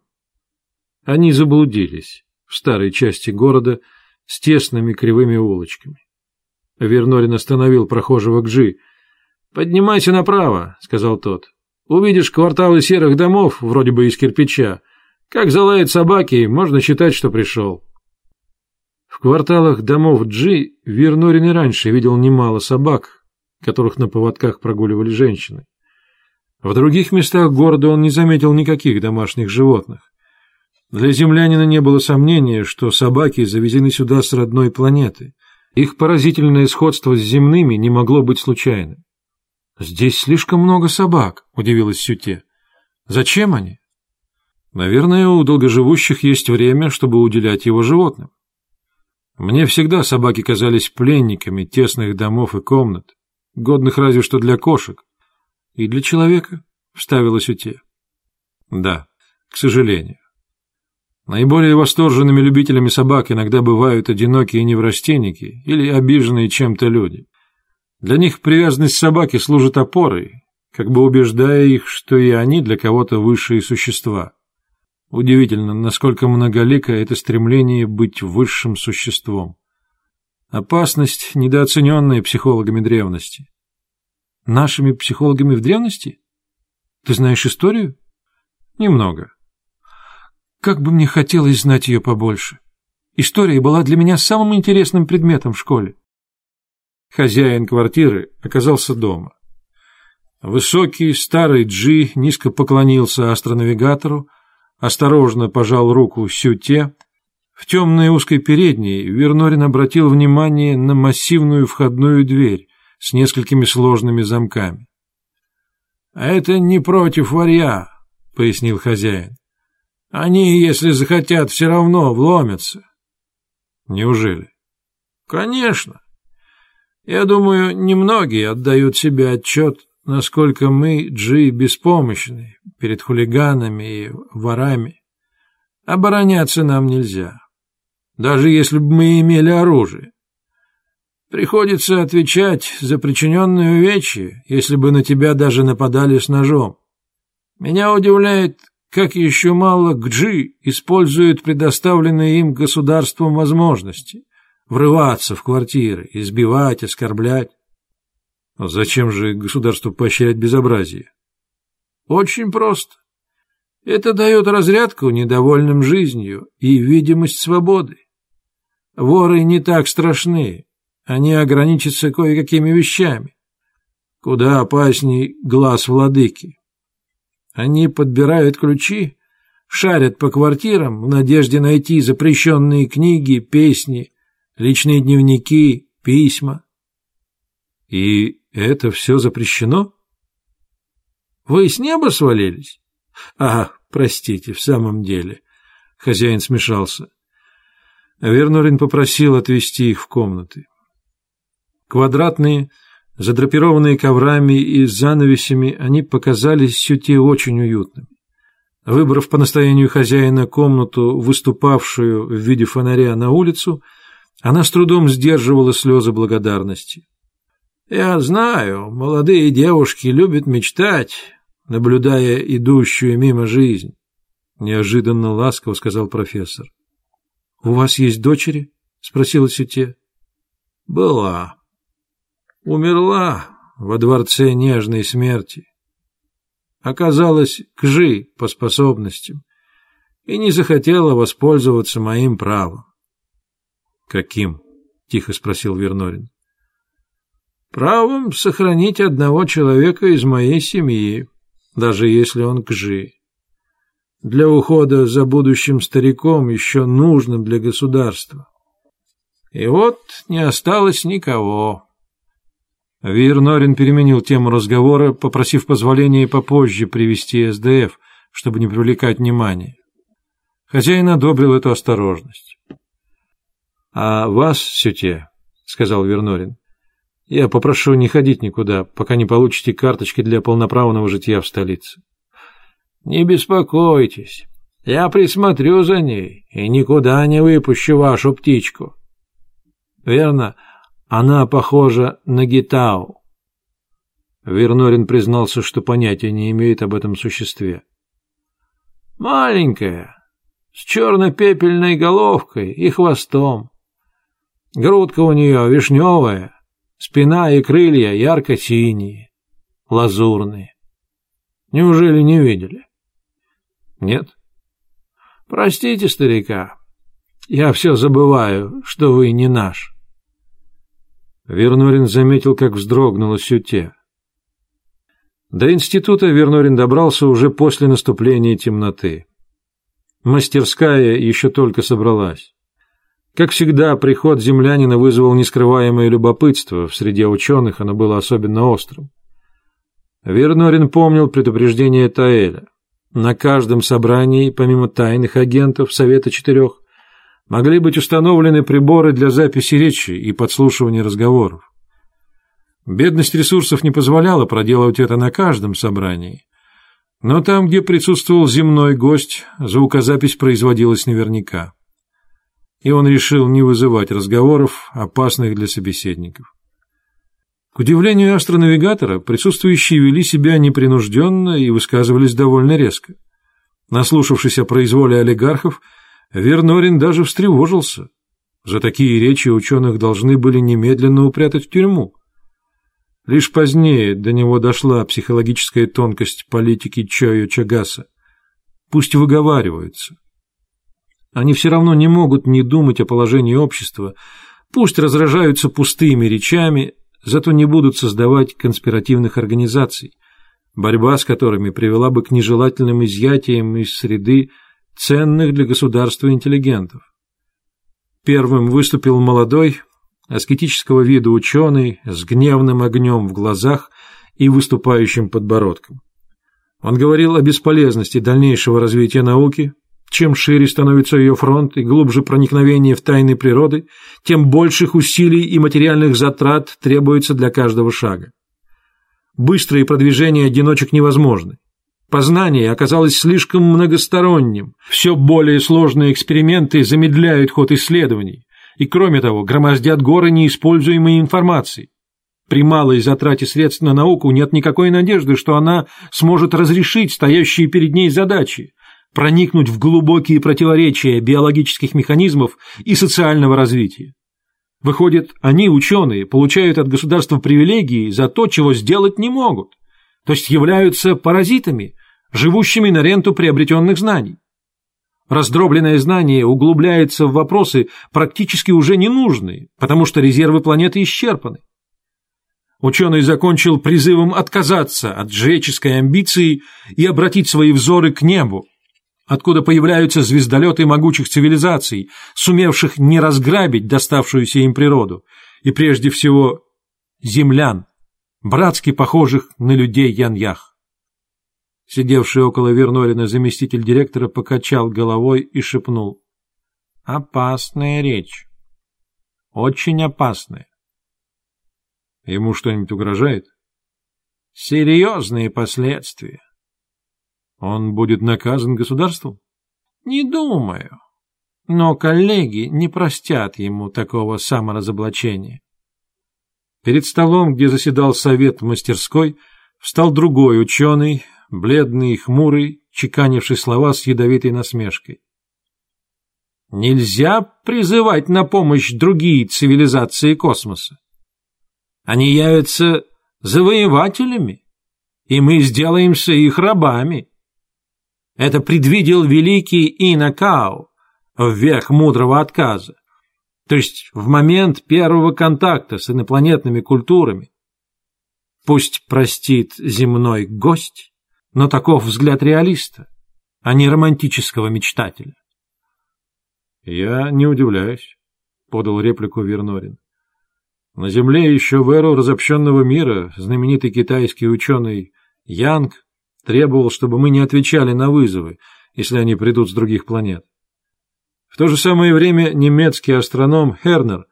Они заблудились в старой части города с тесными кривыми улочками. Вернорин остановил прохожего Гжи. «Поднимайся направо», — сказал тот. «Увидишь кварталы серых домов, вроде бы из кирпича. Как залают собаки, можно считать, что пришел». В кварталах домов Джи Вернорин и раньше видел немало собак, которых на поводках прогуливали женщины. В других местах города он не заметил никаких домашних животных. Для землянина не было сомнения, что собаки завезены сюда с родной планеты. Их поразительное сходство с земными не могло быть случайным. «Здесь слишком много собак», — удивилась Сюте. «Зачем они?» «Наверное, у долгоживущих есть время, чтобы уделять его животным. Мне всегда собаки казались пленниками тесных домов и комнат, годных разве что для кошек. И для человека, — вставила Сюте. Да, к сожалению. Наиболее восторженными любителями собак иногда бывают одинокие неврастенники или обиженные чем-то люди. Для них привязанность собаки служит опорой, как бы убеждая их, что и они для кого-то высшие существа. Удивительно, насколько многолико это стремление быть высшим существом. Опасность, недооцененная психологами древности. Нашими психологами в древности? Ты знаешь историю? Немного. Как бы мне хотелось знать ее побольше. История была для меня самым интересным предметом в школе. Хозяин квартиры оказался дома. Высокий, старый Джи низко поклонился астронавигатору, осторожно пожал руку Сюте. В темной узкой передней Вернорин обратил внимание на массивную входную дверь с несколькими сложными замками. — А это не против варья, — пояснил хозяин. Они, если захотят, все равно вломятся. Неужели? Конечно. Я думаю, немногие отдают себе отчет, насколько мы, Джи, беспомощны перед хулиганами и ворами. Обороняться нам нельзя, даже если бы мы имели оружие. Приходится отвечать за причиненные увечья, если бы на тебя даже нападали с ножом. Меня удивляет, как еще мало Гджи используют предоставленные им государством возможности врываться в квартиры, избивать, оскорблять. А зачем же государству поощрять безобразие? Очень просто. Это дает разрядку недовольным жизнью и видимость свободы. Воры не так страшны, они ограничатся кое-какими вещами. Куда опасней глаз владыки. Они подбирают ключи, шарят по квартирам в надежде найти запрещенные книги, песни, личные дневники, письма. И это все запрещено? Вы с неба свалились? А, простите, в самом деле. Хозяин смешался. Вернорин попросил отвезти их в комнаты. Квадратные, Задрапированные коврами и занавесями, они показались Сюте очень уютными. Выбрав по настоянию хозяина комнату, выступавшую в виде фонаря на улицу, она с трудом сдерживала слезы благодарности. «Я знаю, молодые девушки любят мечтать, наблюдая идущую мимо жизнь», — неожиданно ласково сказал профессор. «У вас есть дочери?» — спросила Сюте. «Была», умерла во дворце нежной смерти. Оказалась кжи по способностям и не захотела воспользоваться моим правом. «Каким?» — тихо спросил Вернорин. «Правом сохранить одного человека из моей семьи, даже если он кжи. Для ухода за будущим стариком, еще нужным для государства. И вот не осталось никого». Вир Норин переменил тему разговора, попросив позволения попозже привести СДФ, чтобы не привлекать внимания. Хозяин одобрил эту осторожность. А вас, Сюте, — сказал Вернорин, — я попрошу не ходить никуда, пока не получите карточки для полноправного житья в столице. Не беспокойтесь, я присмотрю за ней и никуда не выпущу вашу птичку. Верно, она похожа на Гитау. Вернорин признался, что понятия не имеет об этом существе. Маленькая, с черно-пепельной головкой и хвостом. Грудка у нее вишневая, спина и крылья ярко-синие, лазурные. Неужели не видели? Нет. Простите, старика, я все забываю, что вы не наш. Вернорин заметил, как вздрогнула Сюте. До института Вернорин добрался уже после наступления темноты. Мастерская еще только собралась. Как всегда, приход землянина вызвал нескрываемое любопытство, в среде ученых оно было особенно острым. Вернорин помнил предупреждение Таэля. На каждом собрании, помимо тайных агентов Совета Четырех, могли быть установлены приборы для записи речи и подслушивания разговоров. Бедность ресурсов не позволяла проделывать это на каждом собрании. Но там, где присутствовал земной гость, звукозапись производилась наверняка. И он решил не вызывать разговоров, опасных для собеседников. К удивлению астронавигатора, присутствующие вели себя непринужденно и высказывались довольно резко. Наслушавшись о произволе олигархов, Вернорин даже встревожился. За такие речи ученых должны были немедленно упрятать в тюрьму. Лишь позднее до него дошла психологическая тонкость политики Чою Чагаса. Пусть выговариваются. Они все равно не могут не думать о положении общества, пусть разражаются пустыми речами, зато не будут создавать конспиративных организаций, борьба с которыми привела бы к нежелательным изъятиям из среды ценных для государства интеллигентов. Первым выступил молодой, аскетического вида ученый с гневным огнем в глазах и выступающим подбородком. Он говорил о бесполезности дальнейшего развития науки, чем шире становится ее фронт и глубже проникновение в тайны природы, тем больших усилий и материальных затрат требуется для каждого шага. Быстрые продвижения одиночек невозможны. Познание оказалось слишком многосторонним, все более сложные эксперименты замедляют ход исследований, и, кроме того, громоздят горы неиспользуемой информации. При малой затрате средств на науку нет никакой надежды, что она сможет разрешить стоящие перед ней задачи, проникнуть в глубокие противоречия биологических механизмов и социального развития. Выходит, они, ученые, получают от государства привилегии за то, чего сделать не могут, то есть являются паразитами, живущими на ренту приобретенных знаний. Раздробленное знание углубляется в вопросы практически уже ненужные, потому что резервы планеты исчерпаны. Ученый закончил призывом отказаться от жреческой амбиции и обратить свои взоры к небу, откуда появляются звездолеты могучих цивилизаций, сумевших не разграбить доставшуюся им природу, и прежде всего землян, братски похожих на людей Яньях. Сидевший около Вернорина заместитель директора покачал головой и шепнул. «Опасная речь. Очень опасная». «Ему что-нибудь угрожает?» «Серьезные последствия». «Он будет наказан государством?» «Не думаю. Но коллеги не простят ему такого саморазоблачения». Перед столом, где заседал совет в мастерской, встал другой ученый, бледный и хмурый, чеканивший слова с ядовитой насмешкой. Нельзя призывать на помощь другие цивилизации космоса. Они явятся завоевателями, и мы сделаемся их рабами. Это предвидел великий Инакау в век мудрого отказа, то есть в момент первого контакта с инопланетными культурами. Пусть простит земной гость, но таков взгляд реалиста, а не романтического мечтателя. «Я не удивляюсь», — подал реплику Вернорин. «На Земле еще в эру разобщенного мира знаменитый китайский ученый Янг требовал, чтобы мы не отвечали на вызовы, если они придут с других планет. В то же самое время немецкий астроном Хернер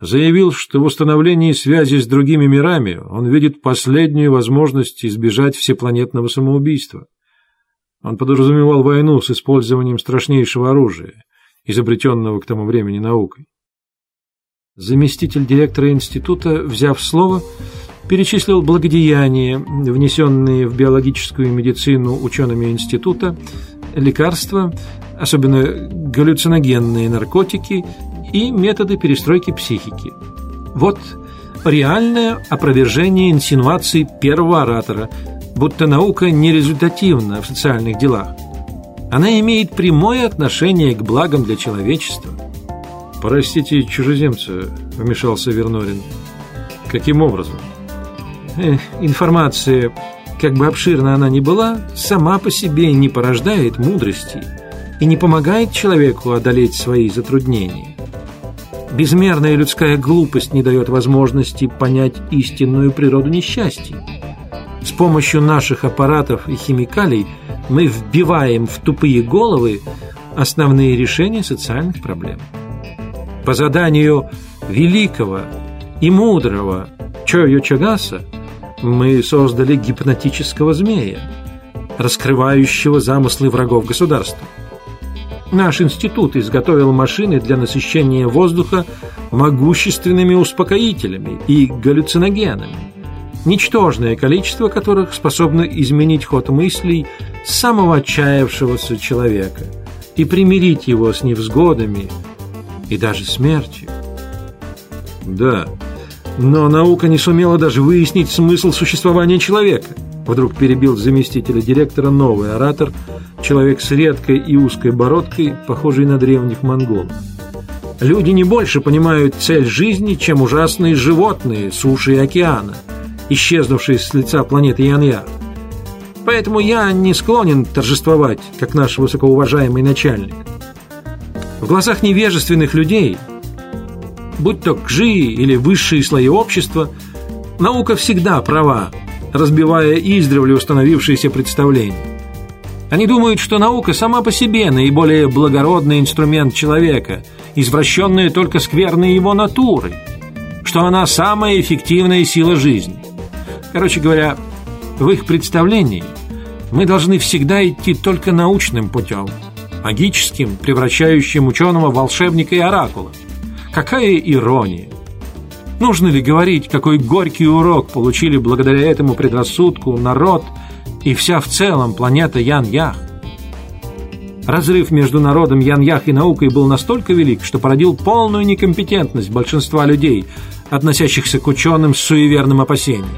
заявил, что в установлении связи с другими мирами он видит последнюю возможность избежать всепланетного самоубийства. Он подразумевал войну с использованием страшнейшего оружия, изобретенного к тому времени наукой. Заместитель директора института, взяв слово, перечислил благодеяния, внесенные в биологическую медицину учеными института, лекарства, особенно галлюциногенные наркотики и методы перестройки психики. Вот реальное опровержение инсинуаций первого оратора, будто наука нерезультативна в социальных делах. Она имеет прямое отношение к благам для человечества. «Простите, чужеземца», — вмешался Вернорин. «Каким образом?» Э, «Информация, как бы обширна она ни была, сама по себе не порождает мудрости и не помогает человеку одолеть свои затруднения. Безмерная людская глупость не дает возможности понять истинную природу несчастья. С помощью наших аппаратов и химикалий мы вбиваем в тупые головы основные решения социальных проблем. По заданию великого и мудрого Чойо Чагаса мы создали гипнотического змея, раскрывающего замыслы врагов государства. Наш институт изготовил машины для насыщения воздуха могущественными успокоителями и галлюциногенами, ничтожное количество которых способно изменить ход мыслей самого отчаявшегося человека и примирить его с невзгодами и даже смертью. Да, но наука не сумела даже выяснить смысл существования человека. Вдруг перебил заместителя директора новый оратор – человек с редкой и узкой бородкой, похожий на древних монголов. Люди не больше понимают цель жизни, чем ужасные животные суши и океана, исчезнувшие с лица планеты Яньяр. Поэтому я не склонен торжествовать, как наш высокоуважаемый начальник. В глазах невежественных людей, будь то кжи или высшие слои общества, наука всегда права, разбивая издревле установившиеся представления. Они думают, что наука сама по себе наиболее благородный инструмент человека, извращенная только скверной его натурой, что она самая эффективная сила жизни. Короче говоря, в их представлении мы должны всегда идти только научным путем, магическим, превращающим ученого в волшебника и оракула. Какая ирония! Нужно ли говорить, какой горький урок получили благодаря этому предрассудку народ – и вся в целом планета Ян-Ях. Разрыв между народом Ян-Ях и наукой был настолько велик, что породил полную некомпетентность большинства людей, относящихся к ученым с суеверным опасением.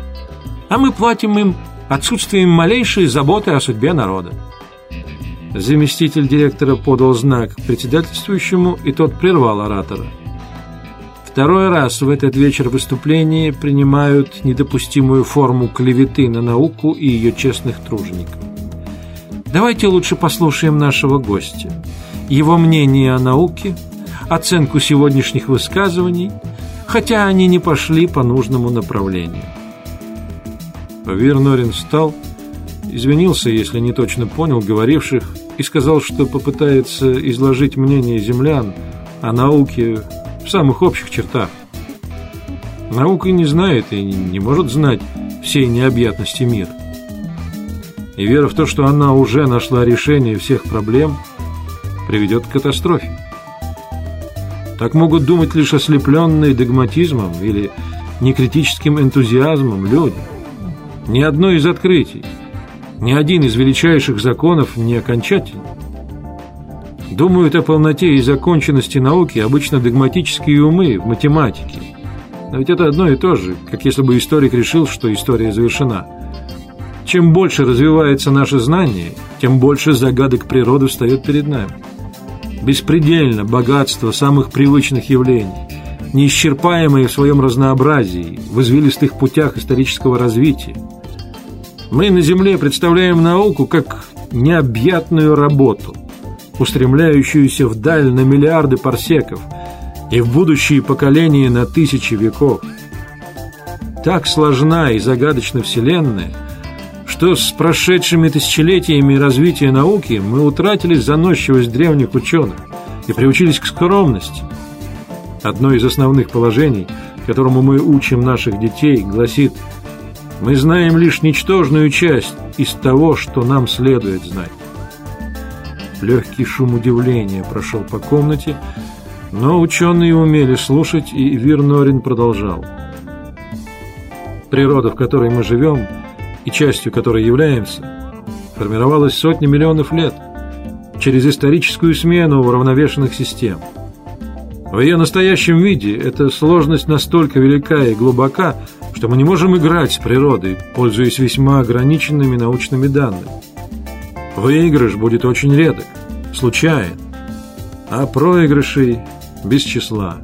А мы платим им отсутствием малейшей заботы о судьбе народа. Заместитель директора подал знак председательствующему, и тот прервал оратора – Второй раз в этот вечер выступления принимают недопустимую форму клеветы на науку и ее честных тружеников. Давайте лучше послушаем нашего гостя, его мнение о науке, оценку сегодняшних высказываний, хотя они не пошли по нужному направлению. Павир Норин встал, извинился, если не точно понял говоривших, и сказал, что попытается изложить мнение землян о науке в самых общих чертах. Наука не знает и не может знать всей необъятности мира. И вера в то, что она уже нашла решение всех проблем, приведет к катастрофе. Так могут думать лишь ослепленные догматизмом или некритическим энтузиазмом люди. Ни одно из открытий, ни один из величайших законов не окончательный. Думают о полноте и законченности науки обычно догматические умы в математике. Но ведь это одно и то же, как если бы историк решил, что история завершена. Чем больше развивается наше знание, тем больше загадок природы встает перед нами. Беспредельно богатство самых привычных явлений, неисчерпаемые в своем разнообразии, в извилистых путях исторического развития. Мы на Земле представляем науку как необъятную работу, устремляющуюся вдаль на миллиарды парсеков и в будущие поколения на тысячи веков. Так сложна и загадочна Вселенная, что с прошедшими тысячелетиями развития науки мы утратили заносчивость древних ученых и приучились к скромности. Одно из основных положений, которому мы учим наших детей, гласит «Мы знаем лишь ничтожную часть из того, что нам следует знать». Легкий шум удивления прошел по комнате, но ученые умели слушать, и Вирнорин продолжал. Природа, в которой мы живем, и частью которой являемся, формировалась сотни миллионов лет через историческую смену уравновешенных систем. В ее настоящем виде эта сложность настолько велика и глубока, что мы не можем играть с природой, пользуясь весьма ограниченными научными данными. Выигрыш будет очень редок, случайен, а проигрышей без числа.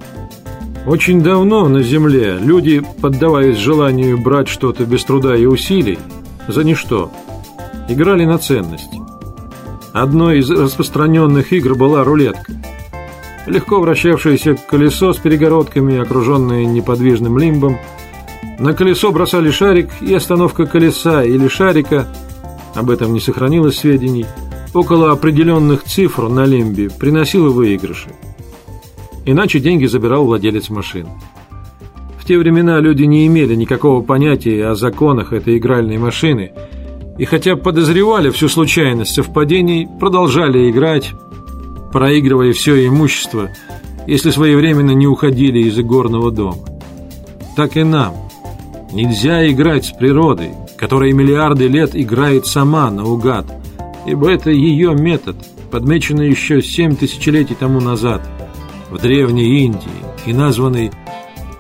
Очень давно на Земле люди, поддаваясь желанию брать что-то без труда и усилий, за ничто, играли на ценность. Одной из распространенных игр была рулетка. Легко вращавшееся колесо с перегородками, окруженное неподвижным лимбом. На колесо бросали шарик, и остановка колеса или шарика, об этом не сохранилось сведений, около определенных цифр на лимбе приносила выигрыши. Иначе деньги забирал владелец машины. В те времена люди не имели никакого понятия о законах этой игральной машины, и хотя подозревали всю случайность совпадений, продолжали играть, проигрывая все имущество, если своевременно не уходили из игорного дома. Так и нам. Нельзя играть с природой, которая миллиарды лет играет сама наугад, ибо это ее метод, подмеченный еще семь тысячелетий тому назад – в Древней Индии и названный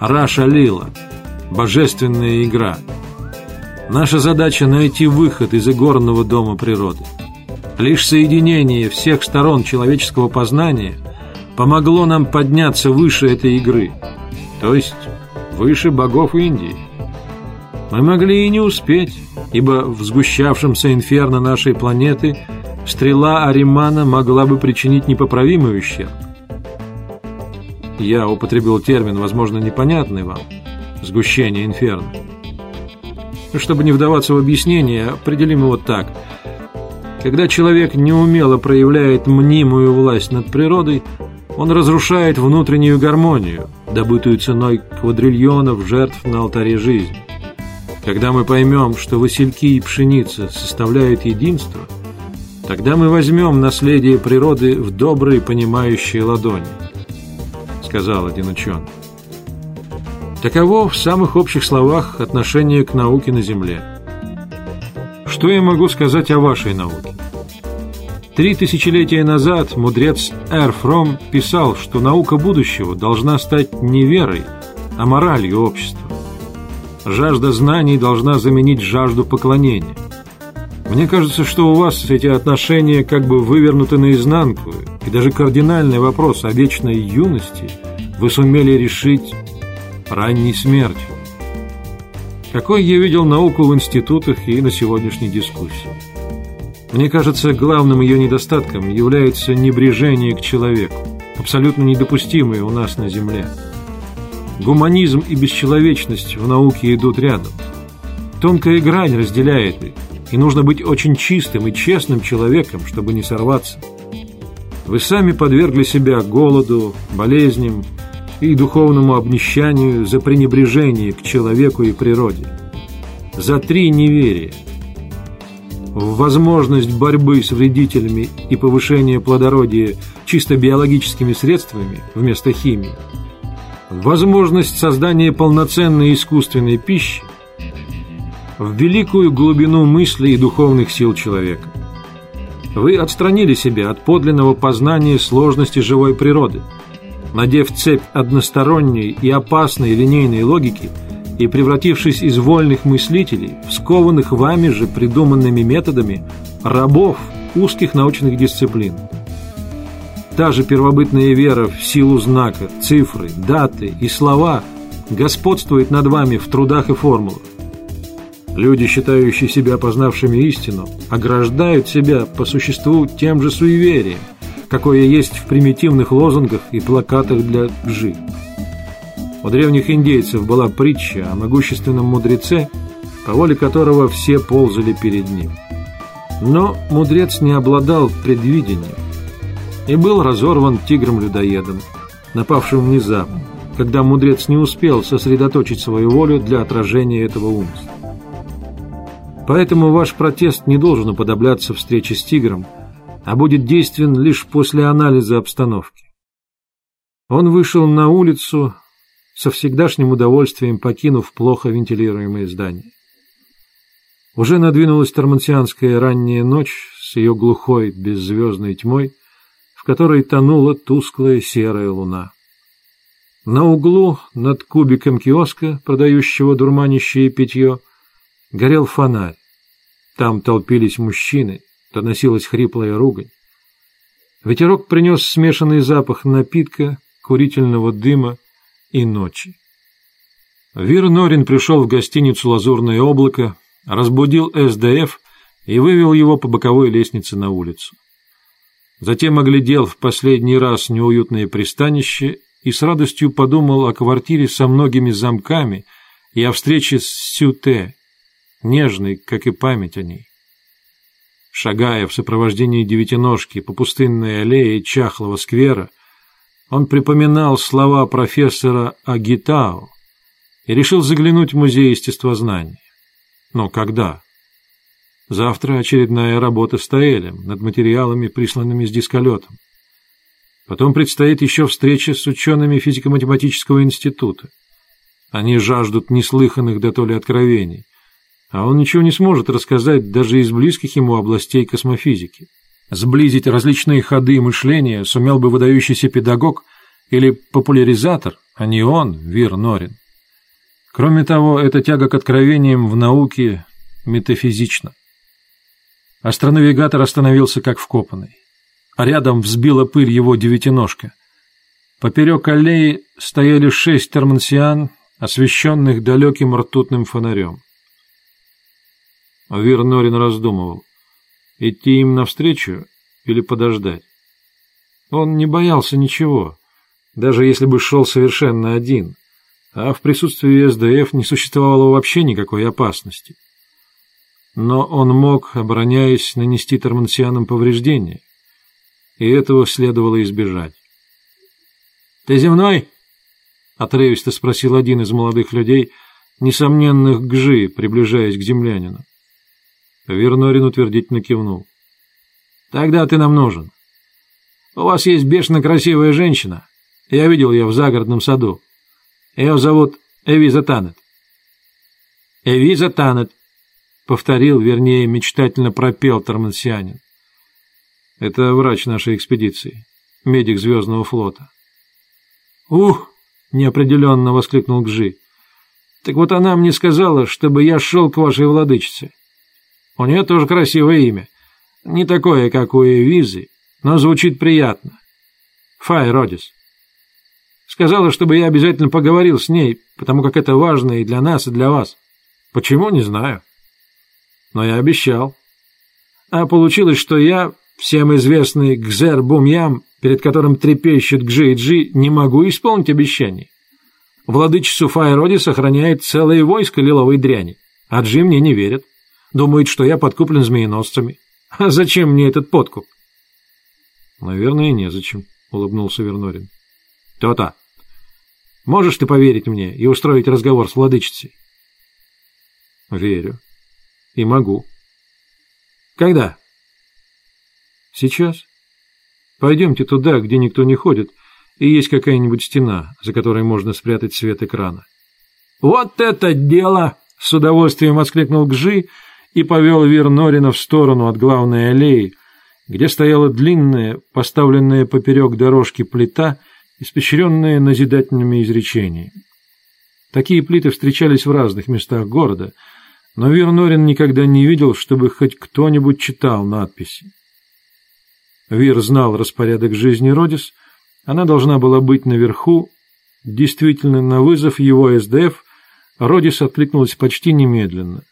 Раша Лила – божественная игра. Наша задача – найти выход из игорного дома природы. Лишь соединение всех сторон человеческого познания помогло нам подняться выше этой игры, то есть выше богов Индии. Мы могли и не успеть, ибо в сгущавшемся инферно нашей планеты стрела Аримана могла бы причинить непоправимый ущерб. Я употребил термин, возможно, непонятный вам – сгущение инферно. Чтобы не вдаваться в объяснение, определим его так. Когда человек неумело проявляет мнимую власть над природой, он разрушает внутреннюю гармонию, добытую ценой квадриллионов жертв на алтаре жизни. Когда мы поймем, что васильки и пшеница составляют единство, тогда мы возьмем наследие природы в добрые понимающие ладони – сказал один ученый. Таково в самых общих словах отношение к науке на Земле. Что я могу сказать о вашей науке? Три тысячелетия назад мудрец Эр Фром писал, что наука будущего должна стать не верой, а моралью общества. Жажда знаний должна заменить жажду поклонения. Мне кажется, что у вас эти отношения как бы вывернуты наизнанку, и даже кардинальный вопрос о вечной юности вы сумели решить ранней смертью. Какой я видел науку в институтах и на сегодняшней дискуссии. Мне кажется, главным ее недостатком является небрежение к человеку, абсолютно недопустимое у нас на Земле. Гуманизм и бесчеловечность в науке идут рядом. Тонкая грань разделяет их, и нужно быть очень чистым и честным человеком, чтобы не сорваться. Вы сами подвергли себя голоду, болезням и духовному обнищанию за пренебрежение к человеку и природе. За три неверия. В возможность борьбы с вредителями и повышения плодородия чисто биологическими средствами вместо химии. Возможность создания полноценной искусственной пищи в великую глубину мыслей и духовных сил человека. Вы отстранили себя от подлинного познания сложности живой природы, надев цепь односторонней и опасной линейной логики и превратившись из вольных мыслителей в скованных вами же придуманными методами рабов узких научных дисциплин. Та же первобытная вера в силу знака, цифры, даты и слова господствует над вами в трудах и формулах. Люди, считающие себя познавшими истину, ограждают себя по существу тем же суеверием, какое есть в примитивных лозунгах и плакатах для джи. У древних индейцев была притча о могущественном мудреце, по воле которого все ползали перед ним. Но мудрец не обладал предвидением. И был разорван тигром-людоедом, напавшим внезапно, когда мудрец не успел сосредоточить свою волю для отражения этого умысла. Поэтому ваш протест не должен уподобляться встрече с тигром, а будет действен лишь после анализа обстановки. Он вышел на улицу, со всегдашним удовольствием покинув плохо вентилируемое здание. Уже надвинулась тормансианская ранняя ночь с ее глухой беззвездной тьмой, которой тонула тусклая серая луна. На углу над кубиком киоска, продающего дурманящее питье, горел фонарь. Там толпились мужчины, доносилась хриплая ругань. Ветерок принес смешанный запах напитка, курительного дыма и ночи. Вир Норин пришел в гостиницу «Лазурное облако», разбудил СДФ и вывел его по боковой лестнице на улицу. Затем оглядел в последний раз неуютное пристанище и с радостью подумал о квартире со многими замками и о встрече с Сюте, нежной, как и память о ней. Шагая в сопровождении девятиножки по пустынной аллее чахлого сквера, он припоминал слова профессора Агитао и решил заглянуть в музей естествознания. Но когда? Завтра очередная работа с Таэлем над материалами, присланными с дисколетом. Потом предстоит еще встреча с учеными физико-математического института. Они жаждут неслыханных до то откровений, а он ничего не сможет рассказать даже из близких ему областей космофизики. Сблизить различные ходы мышления сумел бы выдающийся педагог или популяризатор, а не он, Вир Норин. Кроме того, эта тяга к откровениям в науке метафизична. Астронавигатор остановился как вкопанный, а рядом взбила пыль его девятиножка. Поперек аллеи стояли шесть термансиан, освещенных далеким ртутным фонарем. Вир Норин раздумывал, идти им навстречу или подождать. Он не боялся ничего, даже если бы шел совершенно один — а в присутствии СДФ не существовало вообще никакой опасности. Но он мог, обороняясь, нанести тормансианам повреждения, и этого следовало избежать. «Ты земной?» — отрывисто спросил один из молодых людей, несомненных гжи, приближаясь к землянину. Вернорин утвердительно кивнул. «Тогда ты нам нужен. У вас есть бешено красивая женщина. Я видел ее в загородном саду. Ее зовут Эвиза Танет. Эвиза Танет, повторил, вернее, мечтательно пропел Тормансианин. Это врач нашей экспедиции, медик Звездного флота. Ух! неопределенно воскликнул Гжи. Так вот она мне сказала, чтобы я шел к вашей владычице. У нее тоже красивое имя. Не такое, как у Эвизы, но звучит приятно. Фай Родис. Сказала, чтобы я обязательно поговорил с ней, потому как это важно и для нас, и для вас. Почему, не знаю. Но я обещал. А получилось, что я, всем известный Гзер Бумьям, перед которым трепещет Гжи и Джи, не могу исполнить обещаний. Владычицу Файроди сохраняет целое войско лиловой дряни, а Джи мне не верит. Думает, что я подкуплен змееносцами. А зачем мне этот подкуп? — Наверное, незачем, — улыбнулся Вернорин. То-то. Можешь ты поверить мне и устроить разговор с владычицей? Верю. И могу. Когда? Сейчас. Пойдемте туда, где никто не ходит, и есть какая-нибудь стена, за которой можно спрятать свет экрана. Вот это дело! С удовольствием воскликнул Гжи и повел Вир Норина в сторону от главной аллеи, где стояла длинная, поставленная поперек дорожки плита испещренные назидательными изречениями. Такие плиты встречались в разных местах города, но Вир никогда не видел, чтобы хоть кто-нибудь читал надписи. Вир знал распорядок жизни Родис, она должна была быть наверху. Действительно, на вызов его СДФ Родис откликнулась почти немедленно.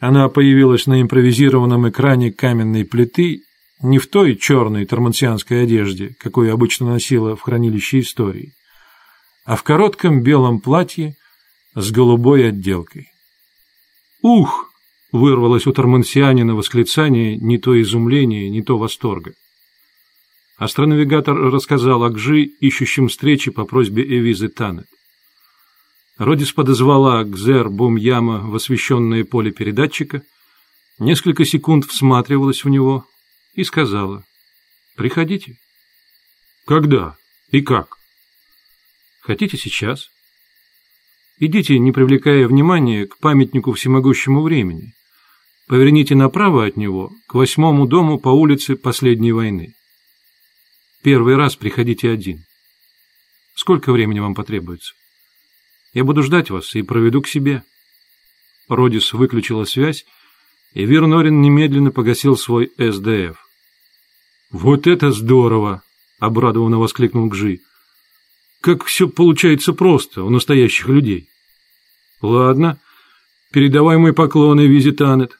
Она появилась на импровизированном экране каменной плиты не в той черной тормансианской одежде, какую обычно носила в хранилище истории, а в коротком белом платье с голубой отделкой. «Ух!» — вырвалось у тормансианина восклицание не то изумления, не то восторга. Астронавигатор рассказал о Гжи, ищущем встречи по просьбе Эвизы Танет. Родис подозвала Гзер Бумьяма в освещенное поле передатчика, несколько секунд всматривалась в него и сказала «Приходите». «Когда и как?» «Хотите сейчас?» «Идите, не привлекая внимания, к памятнику всемогущему времени. Поверните направо от него, к восьмому дому по улице Последней войны. Первый раз приходите один. Сколько времени вам потребуется?» Я буду ждать вас и проведу к себе». Родис выключила связь, и Вернорин немедленно погасил свой СДФ. «Вот это здорово!» — обрадованно воскликнул Гжи. «Как все получается просто у настоящих людей!» «Ладно, передавай мой поклоны, Визитанет.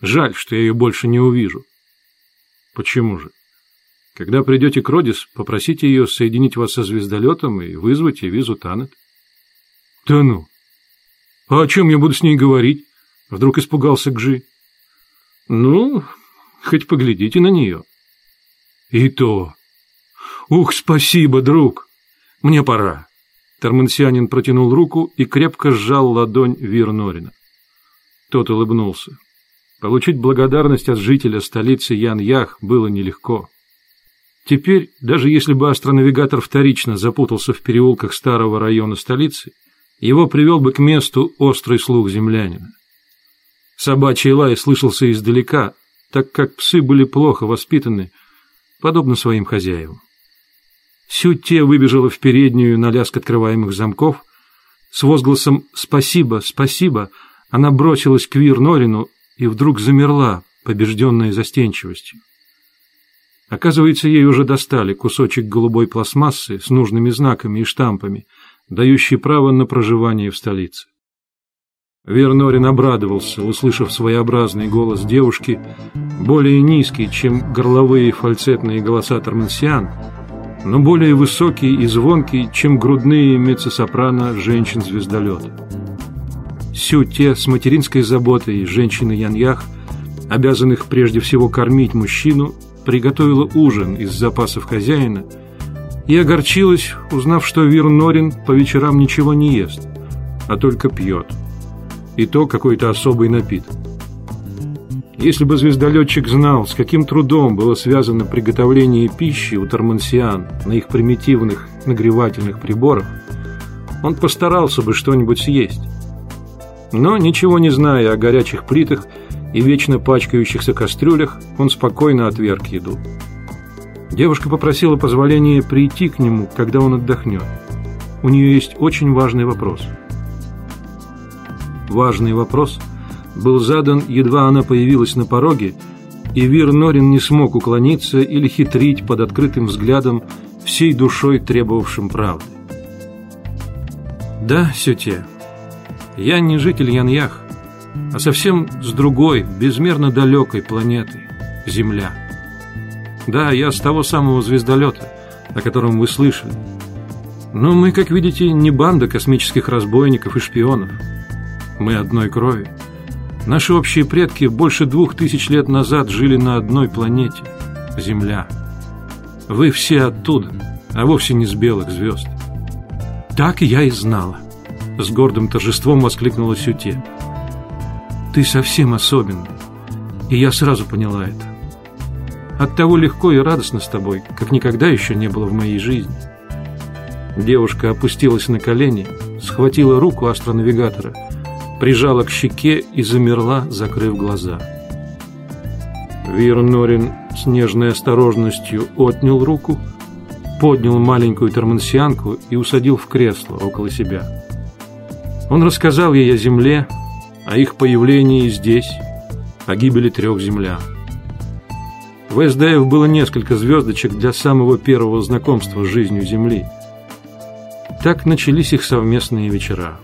Жаль, что я ее больше не увижу». «Почему же?» Когда придете к Родис, попросите ее соединить вас со звездолетом и вызвать визу Танет. Да ну! А о чем я буду с ней говорить? Вдруг испугался Гжи. Ну, хоть поглядите на нее. И то. Ух, спасибо, друг. Мне пора. Тармансианин протянул руку и крепко сжал ладонь Вирнорина. Тот улыбнулся. Получить благодарность от жителя столицы Ян-Ях было нелегко. Теперь, даже если бы астронавигатор вторично запутался в переулках старого района столицы, его привел бы к месту острый слух землянина. Собачий лай слышался издалека, так как псы были плохо воспитаны, подобно своим хозяевам. Сютте выбежала в переднюю на лязг открываемых замков. С возгласом «Спасибо, спасибо!» она бросилась к Вир Норину и вдруг замерла, побежденная застенчивостью. Оказывается, ей уже достали кусочек голубой пластмассы с нужными знаками и штампами — дающий право на проживание в столице. Вернорин обрадовался, услышав своеобразный голос девушки, более низкий, чем горловые фальцетные голоса Тормансиан, но более высокий и звонкий, чем грудные меццо-сопрано женщин-звездолета. Сю те с материнской заботой женщины Яньях, обязанных прежде всего кормить мужчину, приготовила ужин из запасов хозяина – и огорчилась, узнав, что Вирнорин по вечерам ничего не ест, а только пьет. И то какой-то особый напиток. Если бы звездолетчик знал, с каким трудом было связано приготовление пищи у тормансиан на их примитивных нагревательных приборах, он постарался бы что-нибудь съесть. Но, ничего не зная о горячих плитах и вечно пачкающихся кастрюлях, он спокойно отверг еду. Девушка попросила позволения прийти к нему, когда он отдохнет. У нее есть очень важный вопрос. Важный вопрос был задан, едва она появилась на пороге, и Вир Норин не смог уклониться или хитрить под открытым взглядом, всей душой требовавшим правды. «Да, Сюте, я не житель Яньях, а совсем с другой, безмерно далекой планеты – Земля». Да, я с того самого звездолета, о котором вы слышали. Но мы, как видите, не банда космических разбойников и шпионов. Мы одной крови. Наши общие предки больше двух тысяч лет назад жили на одной планете – Земля. Вы все оттуда, а вовсе не с белых звезд. Так я и знала. С гордым торжеством воскликнула Сюте. Ты совсем особенный. И я сразу поняла это. Оттого легко и радостно с тобой, как никогда еще не было в моей жизни. Девушка опустилась на колени, схватила руку астронавигатора, прижала к щеке и замерла, закрыв глаза. Вирнорин с нежной осторожностью отнял руку, поднял маленькую термансианку и усадил в кресло около себя. Он рассказал ей о земле, о их появлении здесь, о гибели трех землян. В СДФ было несколько звездочек для самого первого знакомства с жизнью Земли. Так начались их совместные вечера.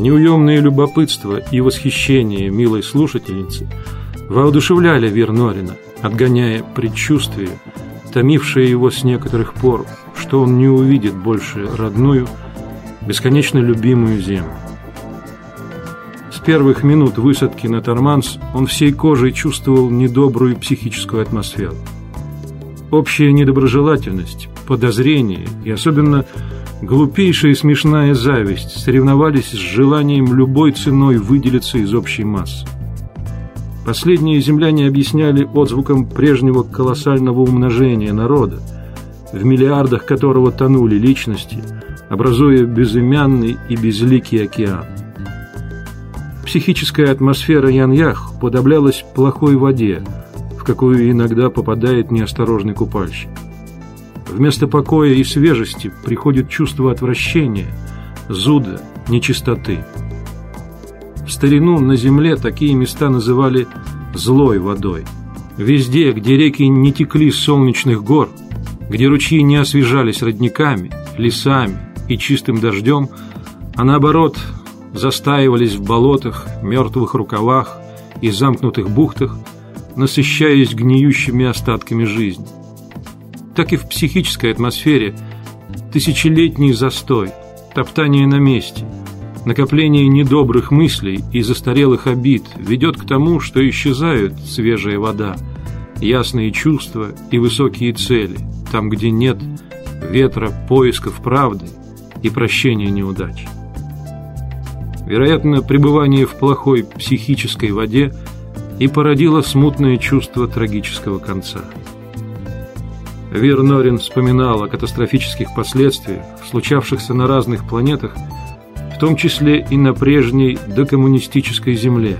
Неуемное любопытство и восхищение милой слушательницы воодушевляли Вернорина, отгоняя предчувствие, томившее его с некоторых пор, что он не увидит больше родную, бесконечно любимую землю первых минут высадки на Торманс он всей кожей чувствовал недобрую психическую атмосферу. Общая недоброжелательность, подозрение и особенно глупейшая и смешная зависть соревновались с желанием любой ценой выделиться из общей массы. Последние земляне объясняли отзвуком прежнего колоссального умножения народа, в миллиардах которого тонули личности, образуя безымянный и безликий океан. Психическая атмосфера Яньях подоблялась плохой воде, в какую иногда попадает неосторожный купальщик. Вместо покоя и свежести приходит чувство отвращения, зуда, нечистоты. В старину на земле такие места называли «злой водой». Везде, где реки не текли с солнечных гор, где ручьи не освежались родниками, лесами и чистым дождем, а наоборот застаивались в болотах, мертвых рукавах и замкнутых бухтах, насыщаясь гниющими остатками жизни. Так и в психической атмосфере тысячелетний застой, топтание на месте, накопление недобрых мыслей и застарелых обид ведет к тому, что исчезают свежая вода, ясные чувства и высокие цели, там, где нет ветра поисков правды и прощения неудач. Вероятно, пребывание в плохой психической воде и породило смутное чувство трагического конца. Вир Норин вспоминал о катастрофических последствиях, случавшихся на разных планетах, в том числе и на прежней докоммунистической Земле,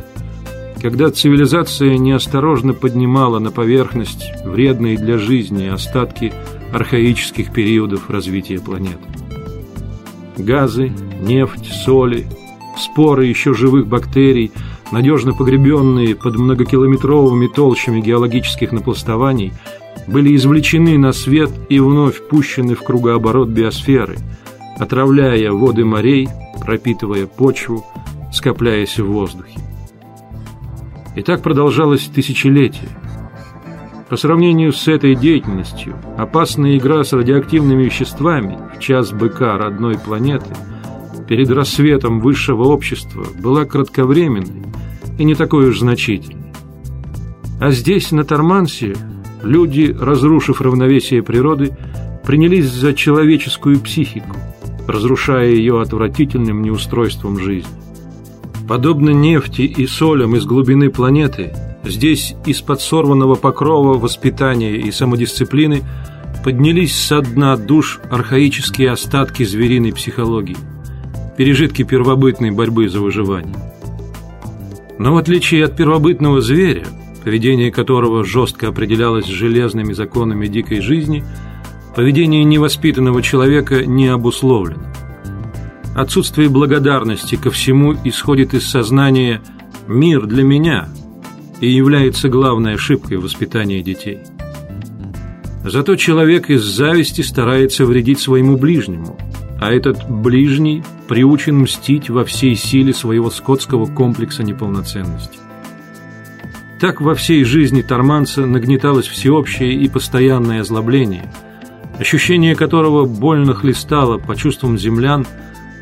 когда цивилизация неосторожно поднимала на поверхность вредные для жизни остатки архаических периодов развития планеты. Газы, нефть, соли, споры еще живых бактерий, надежно погребенные под многокилометровыми толщами геологических напластований, были извлечены на свет и вновь пущены в кругооборот биосферы, отравляя воды морей, пропитывая почву, скопляясь в воздухе. И так продолжалось тысячелетия. По сравнению с этой деятельностью, опасная игра с радиоактивными веществами в час быка родной планеты – перед рассветом высшего общества была кратковременной и не такой уж значительной. А здесь, на Тормансе, люди, разрушив равновесие природы, принялись за человеческую психику, разрушая ее отвратительным неустройством жизни. Подобно нефти и солям из глубины планеты, здесь из-под сорванного покрова воспитания и самодисциплины поднялись со дна душ архаические остатки звериной психологии – пережитки первобытной борьбы за выживание. Но в отличие от первобытного зверя, поведение которого жестко определялось железными законами дикой жизни, поведение невоспитанного человека не обусловлено. Отсутствие благодарности ко всему исходит из сознания «мир для меня» и является главной ошибкой воспитания детей. Зато человек из зависти старается вредить своему ближнему – а этот ближний приучен мстить во всей силе своего скотского комплекса неполноценности. Так во всей жизни Торманца нагнеталось всеобщее и постоянное озлобление, ощущение которого больно хлестало по чувствам землян,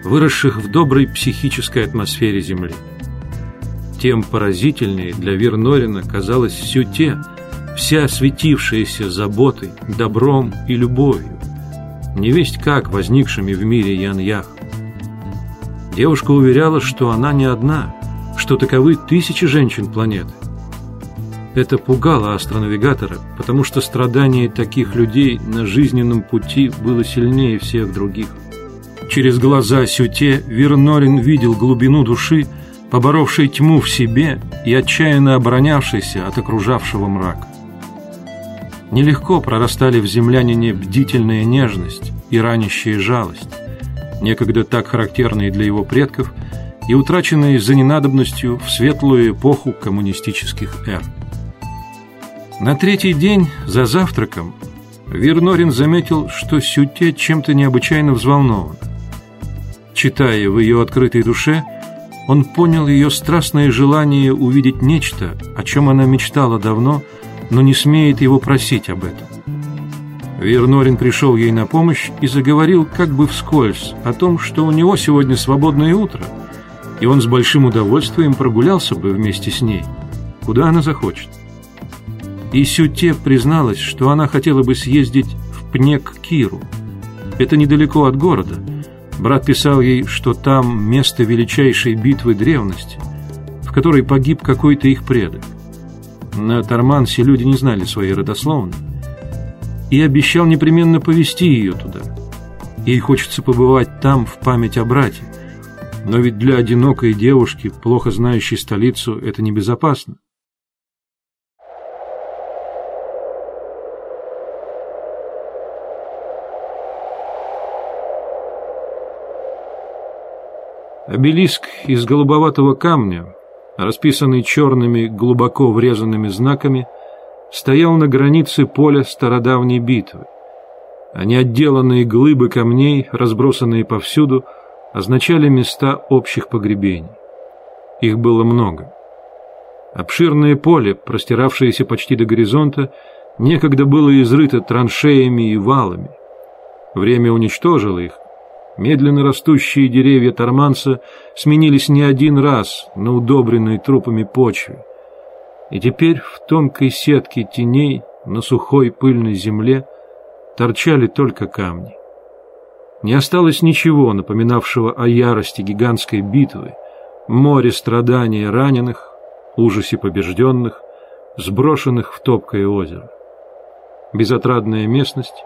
выросших в доброй психической атмосфере Земли. Тем поразительнее для Вернорина казалось все те, вся светившаяся заботой, добром и любовью, невесть как возникшими в мире Ян-Ях. Девушка уверяла, что она не одна, что таковы тысячи женщин планеты. Это пугало астронавигатора, потому что страдание таких людей на жизненном пути было сильнее всех других. Через глаза Сюте Вернорин видел глубину души, поборовшей тьму в себе и отчаянно оборонявшейся от окружавшего мрака. Нелегко прорастали в землянине бдительная нежность и ранящая жалость, некогда так характерные для его предков и утраченные за ненадобностью в светлую эпоху коммунистических эр. На третий день за завтраком Вернорин заметил, что Сюте чем-то необычайно взволнован. Читая в ее открытой душе, он понял ее страстное желание увидеть нечто, о чем она мечтала давно – но не смеет его просить об этом. Вернорин пришел ей на помощь и заговорил как бы вскользь о том, что у него сегодня свободное утро, и он с большим удовольствием прогулялся бы вместе с ней, куда она захочет. И Сюте призналась, что она хотела бы съездить в Пнек-Киру. Это недалеко от города. Брат писал ей, что там место величайшей битвы древности, в которой погиб какой-то их предок. На Тармансе люди не знали своей родословной. И обещал непременно повести ее туда. Ей хочется побывать там в память о брате. Но ведь для одинокой девушки, плохо знающей столицу, это небезопасно. Обелиск из голубоватого камня, расписанный черными глубоко врезанными знаками, стоял на границе поля стародавней битвы. А неотделанные глыбы камней, разбросанные повсюду, означали места общих погребений. Их было много. Обширное поле, простиравшееся почти до горизонта, некогда было изрыто траншеями и валами. Время уничтожило их, Медленно растущие деревья Торманса сменились не один раз на удобренной трупами почве. И теперь в тонкой сетке теней на сухой пыльной земле торчали только камни. Не осталось ничего, напоминавшего о ярости гигантской битвы, море страдания раненых, ужасе побежденных, сброшенных в топкое озеро. Безотрадная местность,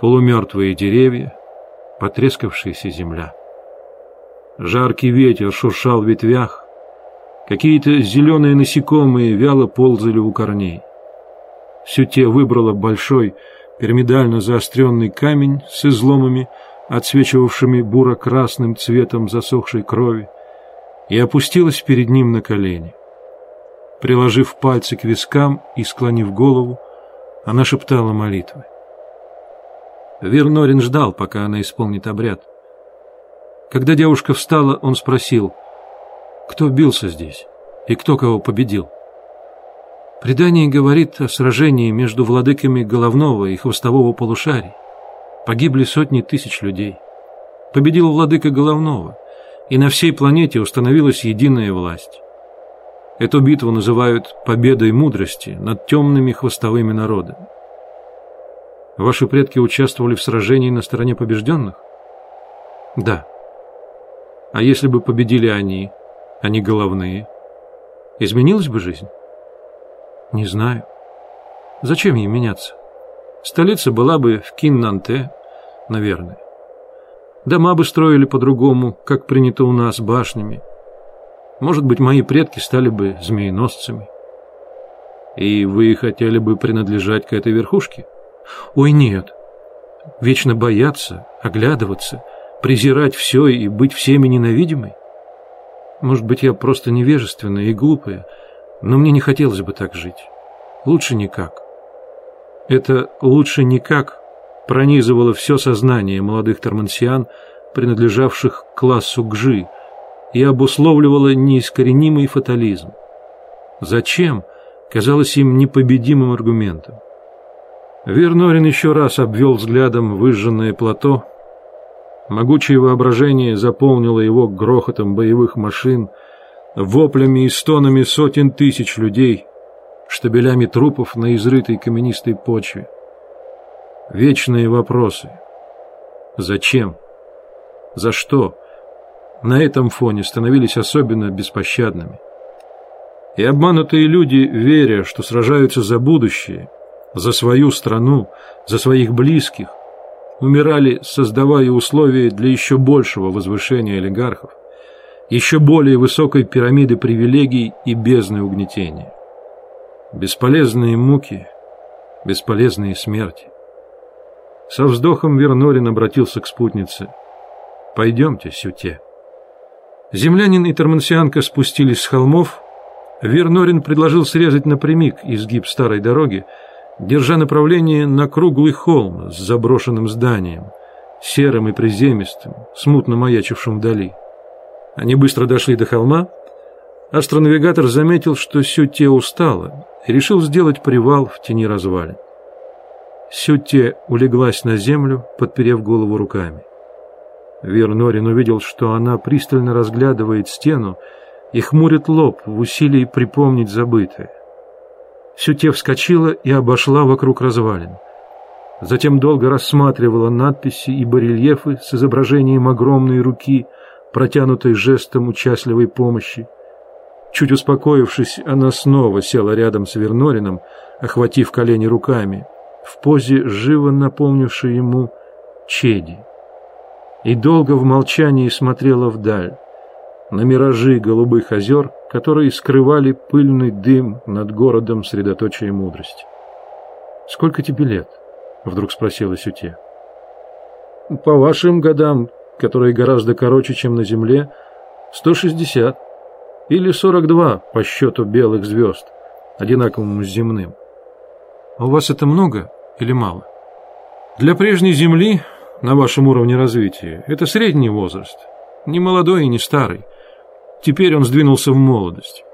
полумертвые деревья — потрескавшаяся земля. Жаркий ветер шуршал в ветвях, какие-то зеленые насекомые вяло ползали у корней. Сюте выбрала большой пирамидально заостренный камень с изломами, отсвечивавшими буро-красным цветом засохшей крови, и опустилась перед ним на колени. Приложив пальцы к вискам и склонив голову, она шептала молитвы. Вернорин ждал, пока она исполнит обряд. Когда девушка встала, он спросил, кто бился здесь и кто кого победил. Предание говорит о сражении между владыками головного и хвостового полушарий. Погибли сотни тысяч людей. Победил владыка головного, и на всей планете установилась единая власть. Эту битву называют победой мудрости над темными хвостовыми народами. Ваши предки участвовали в сражении на стороне побежденных? Да. А если бы победили они, они головные, изменилась бы жизнь? Не знаю. Зачем ей меняться? Столица была бы в Киннанте, наверное. Дома бы строили по-другому, как принято у нас, башнями. Может быть, мои предки стали бы змееносцами. И вы хотели бы принадлежать к этой верхушке? Ой, нет. Вечно бояться, оглядываться, презирать все и быть всеми ненавидимой? Может быть, я просто невежественная и глупая, но мне не хотелось бы так жить. Лучше никак. Это «лучше никак» пронизывало все сознание молодых тормансиан, принадлежавших классу Гжи, и обусловливало неискоренимый фатализм. Зачем казалось им непобедимым аргументом? Вернорин еще раз обвел взглядом выжженное плато. Могучее воображение заполнило его грохотом боевых машин, воплями и стонами сотен тысяч людей, штабелями трупов на изрытой каменистой почве. Вечные вопросы. Зачем? За что? На этом фоне становились особенно беспощадными. И обманутые люди, веря, что сражаются за будущее – за свою страну, за своих близких, умирали, создавая условия для еще большего возвышения олигархов, еще более высокой пирамиды привилегий и бездны угнетения. Бесполезные муки, бесполезные смерти. Со вздохом Вернорин обратился к спутнице. «Пойдемте, Сюте». Землянин и Тормансианка спустились с холмов. Вернорин предложил срезать напрямик изгиб старой дороги, держа направление на круглый холм с заброшенным зданием, серым и приземистым, смутно маячившим вдали. Они быстро дошли до холма. Астронавигатор заметил, что Сюте устала, и решил сделать привал в тени развалин. Сюте улеглась на землю, подперев голову руками. Вернорин увидел, что она пристально разглядывает стену и хмурит лоб в усилии припомнить забытое. Сюте вскочила и обошла вокруг развалин. Затем долго рассматривала надписи и барельефы с изображением огромной руки, протянутой жестом участливой помощи. Чуть успокоившись, она снова села рядом с Вернорином, охватив колени руками, в позе, живо напомнившей ему Чеди. И долго в молчании смотрела вдаль, на миражи голубых озер, которые скрывали пыльный дым над городом средоточия мудрости. «Сколько тебе лет?» — вдруг спросила Сюте. «По вашим годам, которые гораздо короче, чем на Земле, 160 или 42 по счету белых звезд, одинаковым с земным. А у вас это много или мало? Для прежней Земли, на вашем уровне развития, это средний возраст, не молодой и не старый. Теперь он сдвинулся в молодость.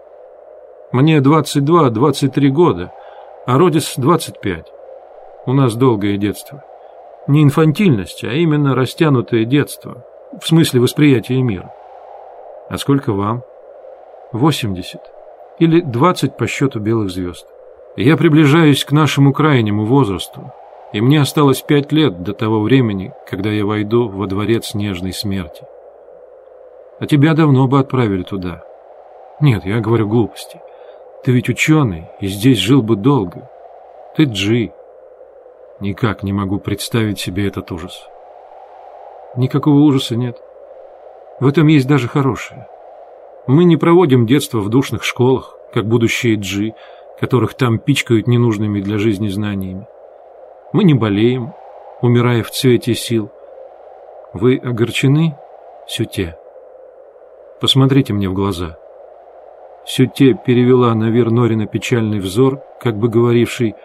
Мне 22-23 года, а Родис 25. У нас долгое детство. Не инфантильность, а именно растянутое детство, в смысле восприятия мира. А сколько вам? 80. Или 20 по счету белых звезд. Я приближаюсь к нашему крайнему возрасту, и мне осталось пять лет до того времени, когда я войду во дворец нежной смерти. А тебя давно бы отправили туда. Нет, я говорю глупости. Ты ведь ученый, и здесь жил бы долго. Ты Джи. Никак не могу представить себе этот ужас. Никакого ужаса нет. В этом есть даже хорошее. Мы не проводим детство в душных школах, как будущие Джи, которых там пичкают ненужными для жизни знаниями. Мы не болеем, умирая в цвете сил. Вы огорчены, Сюте? Посмотрите мне в глаза. Сюте перевела на Вернорина печальный взор, как бы говоривший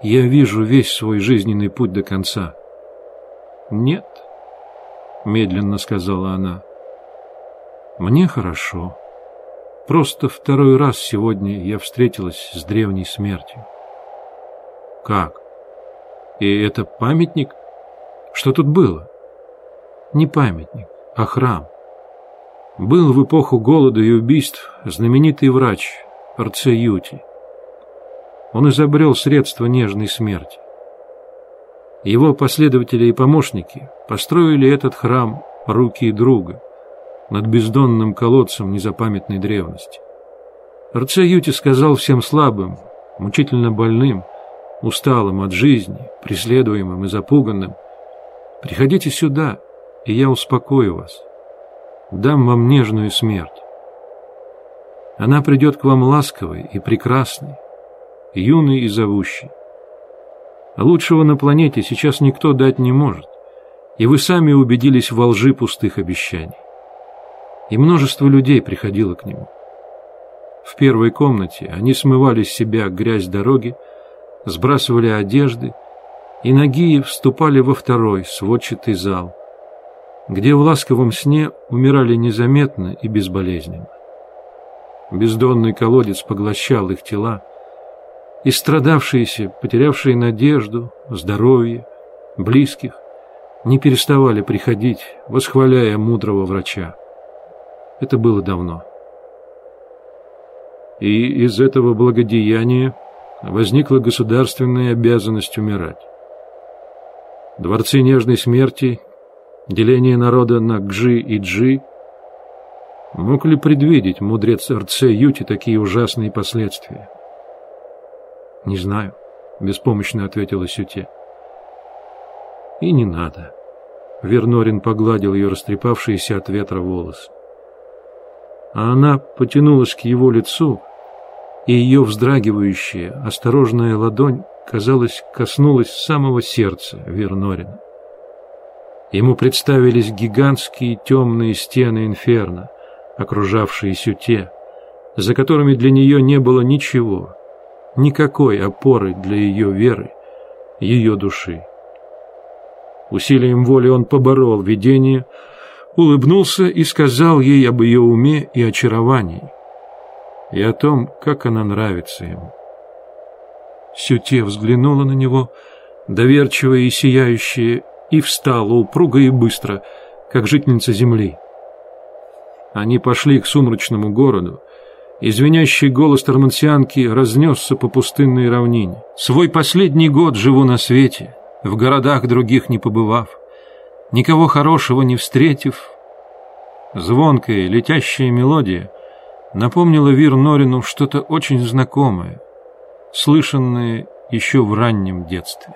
«Я вижу весь свой жизненный путь до конца». «Нет», — медленно сказала она, — «мне хорошо. Просто второй раз сегодня я встретилась с древней смертью». «Как? И это памятник? Что тут было?» «Не памятник, а храм». Был в эпоху голода и убийств знаменитый врач Арцеюти. Он изобрел средства нежной смерти. Его последователи и помощники построили этот храм руки друга над бездонным колодцем незапамятной древности. Арцеюти сказал всем слабым, мучительно больным, усталым от жизни, преследуемым и запуганным, «Приходите сюда, и я успокою вас» дам вам нежную смерть. Она придет к вам ласковой и прекрасной, юной и зовущей. Лучшего на планете сейчас никто дать не может, и вы сами убедились во лжи пустых обещаний. И множество людей приходило к нему. В первой комнате они смывали с себя грязь дороги, сбрасывали одежды, и ноги вступали во второй сводчатый зал – где в ласковом сне умирали незаметно и безболезненно. Бездонный колодец поглощал их тела, и страдавшиеся, потерявшие надежду, здоровье, близких, не переставали приходить, восхваляя мудрого врача. Это было давно. И из этого благодеяния возникла государственная обязанность умирать. Дворцы нежной смерти деление народа на Гжи и Джи. Мог ли предвидеть мудрец РЦ Юти такие ужасные последствия? «Не знаю», — беспомощно ответила Сюте. «И не надо». Вернорин погладил ее растрепавшиеся от ветра волосы. А она потянулась к его лицу, и ее вздрагивающая, осторожная ладонь, казалось, коснулась самого сердца Вернорина. Ему представились гигантские темные стены инферно, окружавшие Сюте, за которыми для нее не было ничего, никакой опоры для ее веры, ее души. Усилием воли он поборол видение, улыбнулся и сказал ей об ее уме и очаровании, и о том, как она нравится ему. Сюте взглянула на него, доверчивая и сияющая, и встала упруго и быстро, как жительница земли. Они пошли к сумрачному городу, Извиняющий голос тормансианки разнесся по пустынной равнине. «Свой последний год живу на свете, в городах других не побывав, никого хорошего не встретив». Звонкая, летящая мелодия напомнила Вир Норину что-то очень знакомое, слышанное еще в раннем детстве.